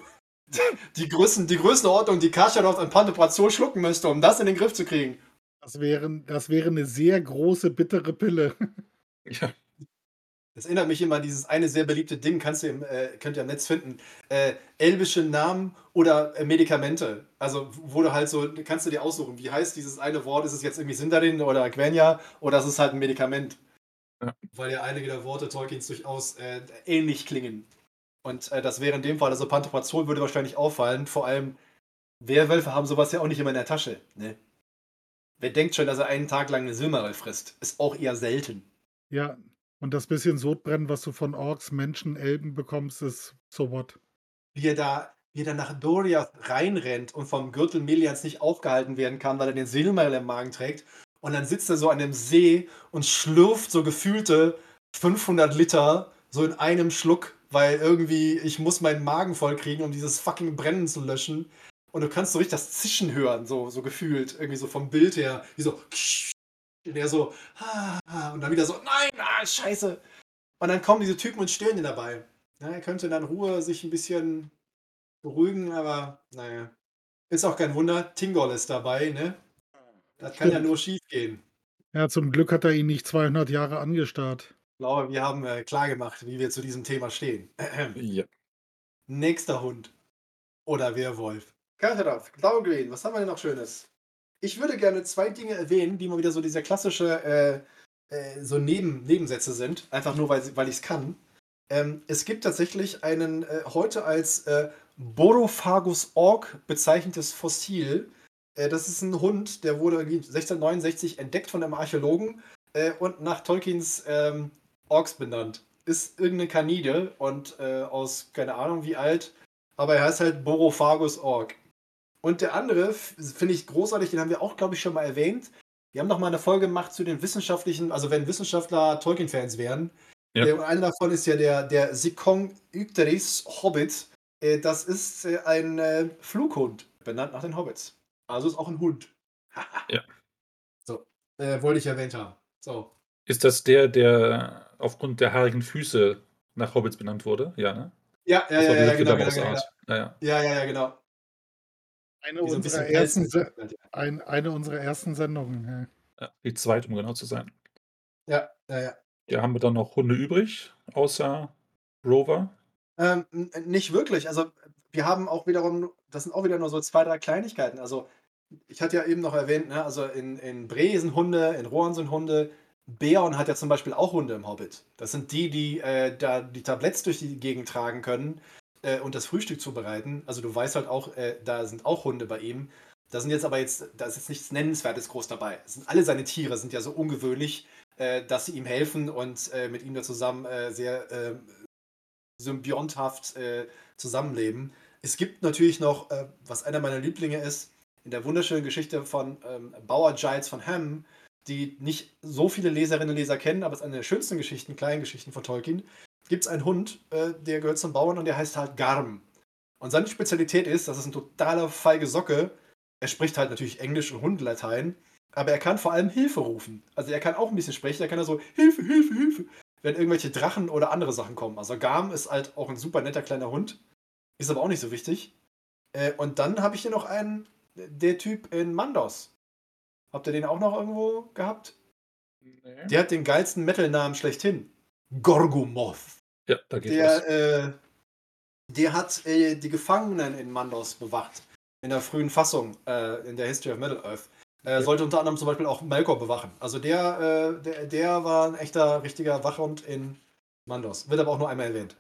[SPEAKER 2] Die, Größen, die Größenordnung, die Karstadt an Pantoprazol schlucken müsste, um das in den Griff zu kriegen.
[SPEAKER 4] Das wäre, das wäre eine sehr große, bittere Pille.
[SPEAKER 3] Ja,
[SPEAKER 2] Das erinnert mich immer an dieses eine sehr beliebte Ding, kannst du im, äh, könnt ihr am Netz finden. Äh, elbische Namen oder äh, Medikamente. Also, wo du halt so, kannst du dir aussuchen, wie heißt dieses eine Wort? Ist es jetzt irgendwie Sindarin oder Quenya oder ist es halt ein Medikament?
[SPEAKER 3] Ja.
[SPEAKER 2] Weil ja einige der Worte Tolkiens durchaus äh, ähnlich klingen. Und äh, das wäre in dem Fall, also Pantoprazol würde wahrscheinlich auffallen. Vor allem, Werwölfe haben sowas ja auch nicht immer in der Tasche. Ne? Wer denkt schon, dass er einen Tag lang eine Silmaril frisst? Ist auch eher selten.
[SPEAKER 4] Ja, und das bisschen Sodbrennen, was du von Orks, Menschen, Elben bekommst, ist so what.
[SPEAKER 2] wie er da, wie er da nach Doriath reinrennt und vom Gürtel Melians nicht aufgehalten werden kann, weil er den Silmaril im Magen trägt. Und dann sitzt er so an dem See und schlürft so gefühlte 500 Liter so in einem Schluck, weil irgendwie ich muss meinen Magen voll kriegen, um dieses fucking Brennen zu löschen. Und du kannst so richtig das Zischen hören, so, so gefühlt, irgendwie so vom Bild her, wie so und er so ah, und dann wieder so nein, ah, scheiße. Und dann kommen diese Typen und stören ihn dabei. Ja, er könnte dann in Ruhe sich ein bisschen beruhigen, aber naja. Ist auch kein Wunder, Tingol ist dabei, ne? Das kann ja
[SPEAKER 4] Stimmt.
[SPEAKER 2] nur schief gehen.
[SPEAKER 4] Ja, zum Glück hat er ihn nicht 200 Jahre angestarrt.
[SPEAKER 2] Ich glaube, wir haben äh, klargemacht, wie wir zu diesem Thema stehen.
[SPEAKER 3] ja.
[SPEAKER 2] Nächster Hund. Oder Werwolf. Kartadorf, Blaugreen, was haben wir denn noch Schönes? Ich würde gerne zwei Dinge erwähnen, die mal wieder so dieser klassische, äh, äh, so Neben Nebensätze sind. Einfach nur, weil, weil ich es kann. Ähm, es gibt tatsächlich einen äh, heute als äh, Borophagus orc bezeichnetes Fossil. Äh, das ist ein Hund, der wurde 1669 entdeckt von einem Archäologen äh, und nach Tolkiens ähm, Orks benannt. Ist irgendeine Kanide und äh, aus keine Ahnung wie alt, aber er heißt halt Borophagus orc. Und der andere finde ich großartig, den haben wir auch, glaube ich, schon mal erwähnt. Wir haben noch mal eine Folge gemacht zu den wissenschaftlichen, also wenn Wissenschaftler Tolkien-Fans wären. Ja. Äh, und einer davon ist ja der, der Sikong Ycteris Hobbit. Äh, das ist äh, ein Flughund, benannt nach den Hobbits. Also ist auch ein Hund.
[SPEAKER 3] ja.
[SPEAKER 2] So, äh, wollte ich erwähnt haben. So.
[SPEAKER 3] Ist das der, der aufgrund der haarigen Füße nach Hobbits benannt wurde? Ja, ne?
[SPEAKER 2] Ja, ja, ja, ja, genau, genau, genau.
[SPEAKER 3] Ja, ja.
[SPEAKER 2] ja, ja, genau.
[SPEAKER 4] Eine unserer, ersten, ein, eine unserer ersten Sendungen.
[SPEAKER 3] Ja. die zweite, um genau zu sein.
[SPEAKER 2] Ja, ja, ja.
[SPEAKER 3] Ja, haben wir dann noch Hunde übrig, außer Rover?
[SPEAKER 2] Ähm, nicht wirklich. Also wir haben auch wiederum, das sind auch wieder nur so zwei, drei Kleinigkeiten. Also ich hatte ja eben noch erwähnt, ne, also in, in Bre sind Hunde, in Rohan sind Hunde. Beorn hat ja zum Beispiel auch Hunde im Hobbit. Das sind die, die äh, da die Tabletts durch die Gegend tragen können äh, und das Frühstück zubereiten. Also du weißt halt auch, äh, da sind auch Hunde bei ihm. Da sind jetzt aber jetzt, da ist jetzt nichts Nennenswertes groß dabei. Sind alle seine Tiere sind ja so ungewöhnlich, äh, dass sie ihm helfen und äh, mit ihm da zusammen äh, sehr äh, symbionthaft äh, zusammenleben. Es gibt natürlich noch, was einer meiner Lieblinge ist, in der wunderschönen Geschichte von ähm, Bauer Giles von Hamm, die nicht so viele Leserinnen und Leser kennen, aber es ist eine der schönsten Geschichten, kleinen Geschichten von Tolkien, gibt es einen Hund, äh, der gehört zum Bauern und der heißt halt Garm. Und seine Spezialität ist, das ist ein totaler feige Socke. Er spricht halt natürlich Englisch und Hundelatein, aber er kann vor allem Hilfe rufen. Also er kann auch ein bisschen sprechen, er kann da so Hilfe, Hilfe, Hilfe, wenn irgendwelche Drachen oder andere Sachen kommen. Also Garm ist halt auch ein super netter kleiner Hund, ist aber auch nicht so wichtig. Äh, und dann habe ich hier noch einen, der Typ in Mandos. Habt ihr den auch noch irgendwo gehabt? Nee. Der hat den geilsten Metal-Namen schlechthin. Gorgumoth.
[SPEAKER 3] Ja, da geht
[SPEAKER 2] der. Äh, der hat äh, die Gefangenen in Mandos bewacht. In der frühen Fassung, äh, in der History of Middle Earth. Er sollte unter anderem zum Beispiel auch Melkor bewachen. Also der, äh, der, der war ein echter, richtiger Wachhund in Mandos. Wird aber auch nur einmal erwähnt.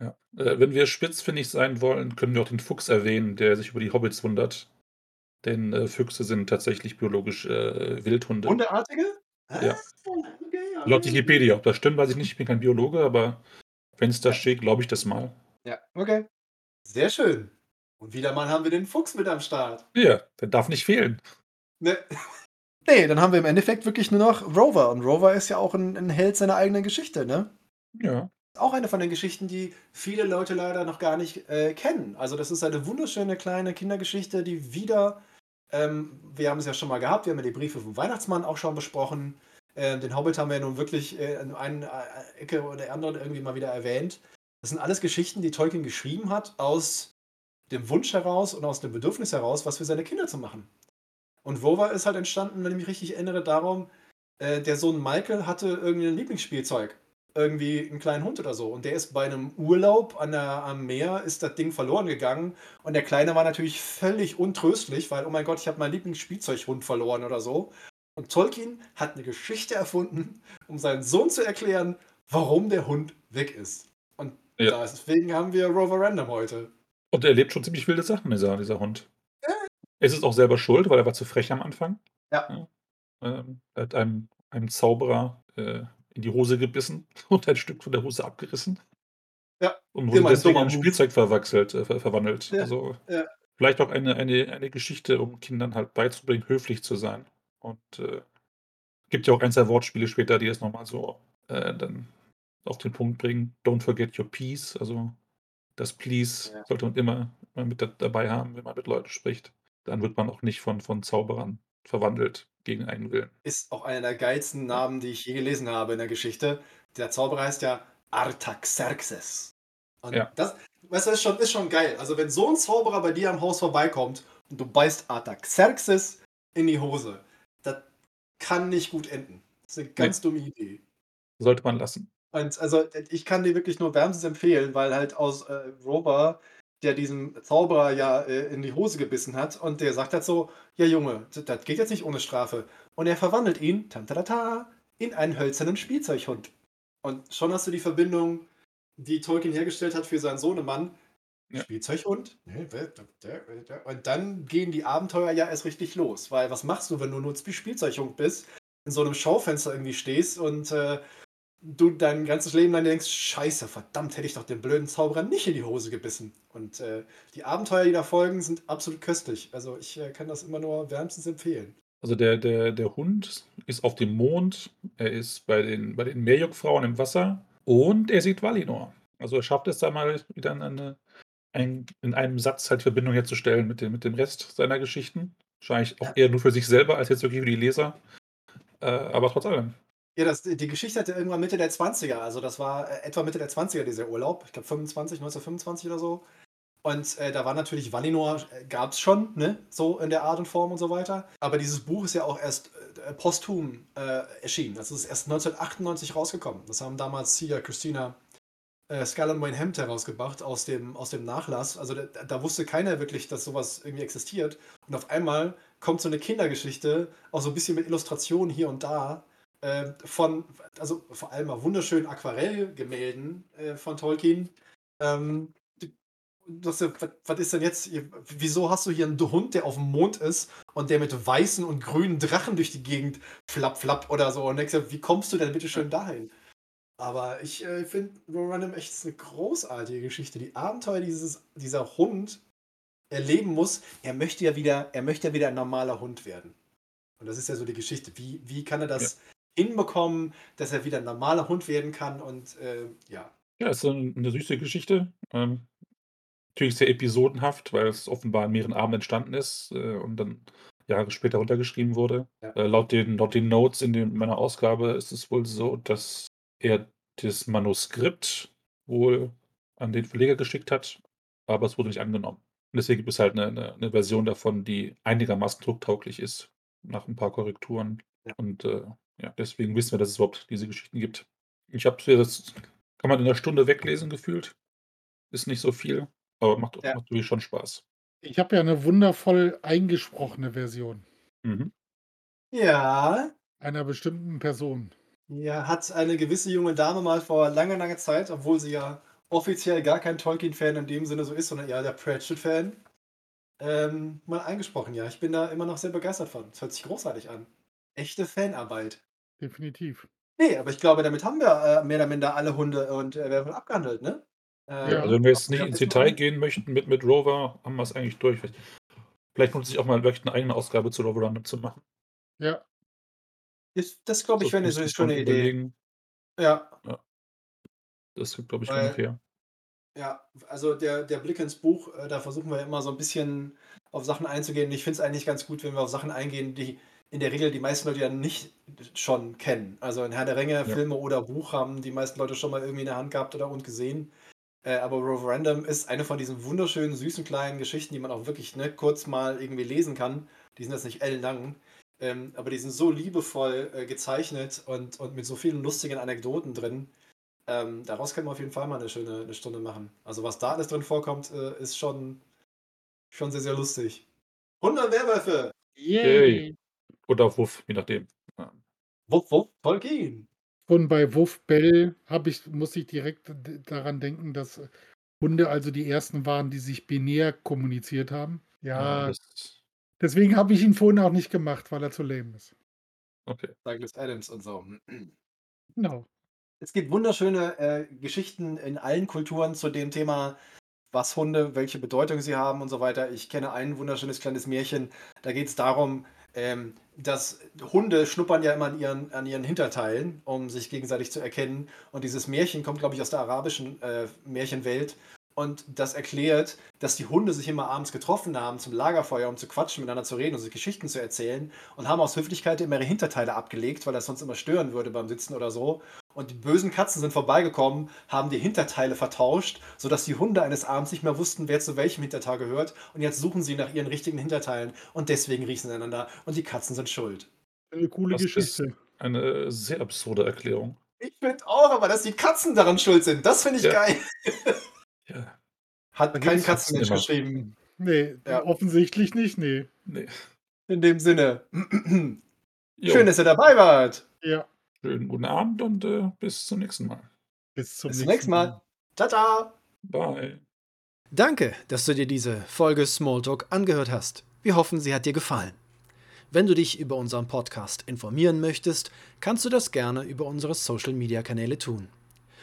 [SPEAKER 3] Ja. Äh, wenn wir spitzfindig sein wollen, können wir auch den Fuchs erwähnen, der sich über die Hobbits wundert. Denn äh, Füchse sind tatsächlich biologisch äh, Wildhunde.
[SPEAKER 2] Hundeartige?
[SPEAKER 3] Ja. Okay, Laut Wikipedia, ob das stimmt, weiß ich nicht. Ich bin kein Biologe, aber wenn es da steht, glaube ich das mal.
[SPEAKER 2] Ja, okay. Sehr schön. Und wieder mal haben wir den Fuchs mit am Start.
[SPEAKER 3] Ja, der darf nicht fehlen.
[SPEAKER 2] Ne. Nee, dann haben wir im Endeffekt wirklich nur noch Rover. Und Rover ist ja auch ein, ein Held seiner eigenen Geschichte, ne?
[SPEAKER 3] Ja.
[SPEAKER 2] Auch eine von den Geschichten, die viele Leute leider noch gar nicht äh, kennen. Also, das ist eine wunderschöne kleine Kindergeschichte, die wieder, ähm, wir haben es ja schon mal gehabt, wir haben ja die Briefe vom Weihnachtsmann auch schon besprochen. Äh, den Hobbit haben wir ja nun wirklich äh, in einer äh, Ecke oder der anderen irgendwie mal wieder erwähnt. Das sind alles Geschichten, die Tolkien geschrieben hat, aus dem Wunsch heraus und aus dem Bedürfnis heraus, was für seine Kinder zu machen. Und Rover ist halt entstanden, wenn ich mich richtig erinnere, darum, äh, der Sohn Michael hatte irgendein Lieblingsspielzeug. Irgendwie einen kleinen Hund oder so. Und der ist bei einem Urlaub an der, am Meer, ist das Ding verloren gegangen. Und der Kleine war natürlich völlig untröstlich, weil, oh mein Gott, ich habe meinen Lieblingsspielzeughund verloren oder so. Und Tolkien hat eine Geschichte erfunden, um seinen Sohn zu erklären, warum der Hund weg ist. Und ja. deswegen haben wir Rover Random heute.
[SPEAKER 3] Und er lebt schon ziemlich wilde Sachen, dieser, dieser Hund. Es ist auch selber schuld, weil er war zu frech am Anfang.
[SPEAKER 2] Ja. ja.
[SPEAKER 3] Ähm, er hat einem, einem Zauberer äh, in die Hose gebissen und ein Stück von der Hose abgerissen.
[SPEAKER 2] Ja.
[SPEAKER 3] Und wurde deswegen in Spielzeug verwechselt, äh, ver verwandelt.
[SPEAKER 2] Ja.
[SPEAKER 3] Also
[SPEAKER 2] ja.
[SPEAKER 3] vielleicht auch eine, eine, eine Geschichte, um Kindern halt beizubringen, höflich zu sein. Und äh, gibt ja auch ein, zwei Wortspiele später, die es nochmal so äh, dann auf den Punkt bringen. Don't forget your peace. Also das Please ja. sollte man immer, immer mit dabei haben, wenn man mit Leuten spricht dann wird man auch nicht von, von Zauberern verwandelt gegen einen Willen.
[SPEAKER 2] Ist auch einer der geilsten Namen, die ich je gelesen habe in der Geschichte. Der Zauberer heißt ja Artaxerxes. Und ja. das, weißt du, ist schon, ist schon geil. Also, wenn so ein Zauberer bei dir am Haus vorbeikommt und du beißt Artaxerxes in die Hose, das kann nicht gut enden. Das ist eine ganz nee. dumme Idee.
[SPEAKER 3] Sollte man lassen.
[SPEAKER 2] Und also, ich kann dir wirklich nur wärmstens empfehlen, weil halt aus äh, Rober der diesem Zauberer ja äh, in die Hose gebissen hat und der sagt halt so, ja Junge, das geht jetzt nicht ohne Strafe. Und er verwandelt ihn, tantatata, in einen hölzernen Spielzeughund. Und schon hast du die Verbindung die Tolkien hergestellt hat für seinen Sohnemann.
[SPEAKER 3] Ja.
[SPEAKER 2] Der- der- Und dann gehen die Abenteuer ja erst richtig los. Weil was machst du, wenn du nur Spielzeughund bist, in so einem Schaufenster irgendwie stehst und äh, du dein ganzes Leben lang denkst, scheiße, verdammt, hätte ich doch den blöden Zauberer nicht in die Hose gebissen. Und äh, die Abenteuer, die da folgen, sind absolut köstlich. Also ich äh, kann das immer nur wärmstens empfehlen.
[SPEAKER 3] Also der, der, der Hund ist auf dem Mond, er ist bei den, bei den Meerjungfrauen im Wasser und er sieht Valinor. Also er schafft es da mal wieder in, eine, ein, in einem Satz halt Verbindung herzustellen mit dem, mit dem Rest seiner Geschichten. Wahrscheinlich auch
[SPEAKER 2] Ja.
[SPEAKER 3] eher nur für sich selber als jetzt wirklich für die Leser. Äh, aber trotz allem.
[SPEAKER 2] Ja, das, die Geschichte hatte irgendwann Mitte der 20er, also das war äh, etwa Mitte der 20er, dieser Urlaub. Ich glaube 25, 1925 oder so. Und äh, da war natürlich Valinor, äh, gab es schon, ne? So in der Art und Form und so weiter. Aber dieses Buch ist ja auch erst äh, posthum äh, erschienen. Das ist erst 1998 rausgekommen. Das haben damals Sia Christina äh, Scanlan Wayne Hemd herausgebracht aus dem, aus dem Nachlass. Also da, da wusste keiner wirklich, dass sowas irgendwie existiert. Und auf einmal kommt so eine Kindergeschichte, auch so ein bisschen mit Illustrationen hier und da, äh, von, also vor allem mal wunderschönen Aquarellgemälden äh, von Tolkien. Ähm, was, was ist denn jetzt? Wieso hast du hier einen Hund, der auf dem Mond ist und der mit weißen und grünen Drachen durch die Gegend flapp, flapp oder so? Und denkst wie kommst du denn bitte schön dahin? Aber ich äh, finde Random echt eine großartige Geschichte. Die Abenteuer, die dieses, dieser Hund erleben muss, er möchte ja wieder, er möchte ja wieder ein normaler Hund werden. Und das ist ja so die Geschichte. Wie, wie kann er das hinbekommen, dass er wieder ein normaler Hund werden kann? Und äh, ja.
[SPEAKER 3] Ja, es ist eine, eine süße Geschichte. Ähm, natürlich sehr episodenhaft, weil es offenbar in mehreren Abenden entstanden ist äh, und dann Jahre später runtergeschrieben wurde.
[SPEAKER 2] Ja.
[SPEAKER 3] Äh, laut, den, laut den Notes in den, meiner Ausgabe ist es wohl so, dass er das Manuskript wohl an den Verleger geschickt hat, aber es wurde nicht angenommen. Und deswegen gibt es halt eine, eine, eine Version davon, die einigermaßen drucktauglich ist, nach ein paar Korrekturen.
[SPEAKER 2] Ja.
[SPEAKER 3] Und äh, ja, deswegen wissen wir, dass es überhaupt diese Geschichten gibt. Ich habe das, kann man in einer Stunde weglesen gefühlt. Ist nicht so viel, aber macht,
[SPEAKER 2] Ja.
[SPEAKER 3] macht wirklich schon Spaß.
[SPEAKER 4] Ich habe ja eine wundervoll eingesprochene Version
[SPEAKER 3] Mhm.
[SPEAKER 2] Ja,
[SPEAKER 4] einer bestimmten Person.
[SPEAKER 2] Ja, hat eine gewisse junge Dame mal vor langer, langer Zeit, obwohl sie ja offiziell gar kein Tolkien-Fan in dem Sinne so ist, sondern eher der Pratchett-Fan, ähm, mal eingesprochen. Ja, ich bin da immer noch sehr begeistert von. Es hört sich großartig an. Echte Fanarbeit.
[SPEAKER 4] Definitiv.
[SPEAKER 2] Nee, aber ich glaube, damit haben wir äh, mehr oder minder alle Hunde und äh, Werwölfe abgehandelt, ne?
[SPEAKER 4] Ja.
[SPEAKER 3] Also wenn wir jetzt nicht ins Detail
[SPEAKER 2] machen?
[SPEAKER 3] gehen möchten mit, mit Rover, haben wir es eigentlich durch. Vielleicht, es sich auch mal vielleicht eine eigene Ausgabe zu Rover Random zu machen.
[SPEAKER 4] Ja,
[SPEAKER 2] Ist, das glaube ich wäre eine so schöne Idee.
[SPEAKER 3] überlegen.
[SPEAKER 2] Ja,
[SPEAKER 3] Das ist, glaube ich,
[SPEAKER 2] Weil-
[SPEAKER 3] ungefähr.
[SPEAKER 2] ja, also der, der Blick ins Buch, äh, da versuchen wir immer so ein bisschen auf Sachen einzugehen. Ich finde es eigentlich ganz gut, wenn wir auf Sachen eingehen, die in der Regel die meisten Leute ja nicht schon kennen. Also in Herr der Ringe, Filme oder Buch haben die meisten Leute schon mal irgendwie in der Hand gehabt oder und gesehen. Äh, aber Referendum ist eine von diesen wunderschönen, süßen kleinen Geschichten, die man auch wirklich ne, kurz mal irgendwie lesen kann. Die sind jetzt nicht ellenlang, ähm, aber die sind so liebevoll äh, gezeichnet und, und mit so vielen lustigen Anekdoten drin. Ähm, daraus kann man auf jeden Fall mal eine schöne eine Stunde machen. Also was da alles drin vorkommt, äh, ist schon, schon sehr, sehr lustig. 100 Werwölfe!
[SPEAKER 3] Yay. Oder auf Wuff, je nachdem. Ja.
[SPEAKER 2] Wupp, wupp, Tolkien!
[SPEAKER 4] und bei Wuff Bell ich, muss ich direkt daran denken, dass Hunde also die ersten waren, die sich binär kommuniziert haben. Ja,
[SPEAKER 3] das,
[SPEAKER 4] deswegen habe ich ihn vorhin auch nicht gemacht, weil er zu lame ist.
[SPEAKER 3] okay.
[SPEAKER 2] Douglas Adams und so.
[SPEAKER 4] Genau.
[SPEAKER 2] Es gibt wunderschöne äh, Geschichten in allen Kulturen zu dem Thema, was Hunde, welche Bedeutung sie haben und so weiter. Ich kenne ein wunderschönes kleines Märchen. Da geht es darum, ähm, dass Hunde schnuppern ja immer an ihren, an ihren Hinterteilen, um sich gegenseitig zu erkennen. Und dieses Märchen kommt, glaube ich, aus der arabischen äh, Märchenwelt. Und das erklärt, dass die Hunde sich immer abends getroffen haben zum Lagerfeuer, um zu quatschen, miteinander zu reden und sich Geschichten zu erzählen. Und haben aus Höflichkeit immer ihre Hinterteile abgelegt, weil das sonst immer stören würde beim Sitzen oder so. Und die bösen Katzen sind vorbeigekommen, haben die Hinterteile vertauscht, sodass die Hunde eines Abends nicht mehr wussten, wer zu welchem Hinterteil gehört. Und jetzt suchen sie nach ihren richtigen Hinterteilen und deswegen riechen sie einander und die Katzen sind schuld.
[SPEAKER 4] Eine coole
[SPEAKER 3] Das ist-
[SPEAKER 4] Geschichte.
[SPEAKER 3] Eine sehr absurde Erklärung.
[SPEAKER 2] Ich finde auch, aber dass die Katzen daran schuld sind, das finde ich
[SPEAKER 3] Ja.
[SPEAKER 2] geil.
[SPEAKER 3] Ja.
[SPEAKER 2] Hat
[SPEAKER 3] Da
[SPEAKER 2] kein Katzenmensch
[SPEAKER 3] immer.
[SPEAKER 2] geschrieben.
[SPEAKER 4] Nee,
[SPEAKER 2] Ja.
[SPEAKER 4] offensichtlich nicht, nee.
[SPEAKER 3] Nee.
[SPEAKER 2] In dem Sinne. Schön, dass ihr dabei wart.
[SPEAKER 4] Ja,
[SPEAKER 3] schönen guten Abend und äh, bis zum nächsten Mal.
[SPEAKER 4] bis zum
[SPEAKER 2] Bis zum nächsten Mal.
[SPEAKER 5] Tata!
[SPEAKER 3] Bye.
[SPEAKER 2] Danke, dass du dir diese Folge Smalltalk angehört hast. Wir hoffen, sie hat dir gefallen. Wenn du dich über unseren Podcast informieren möchtest, kannst du das gerne über unsere Social-Media-Kanäle tun.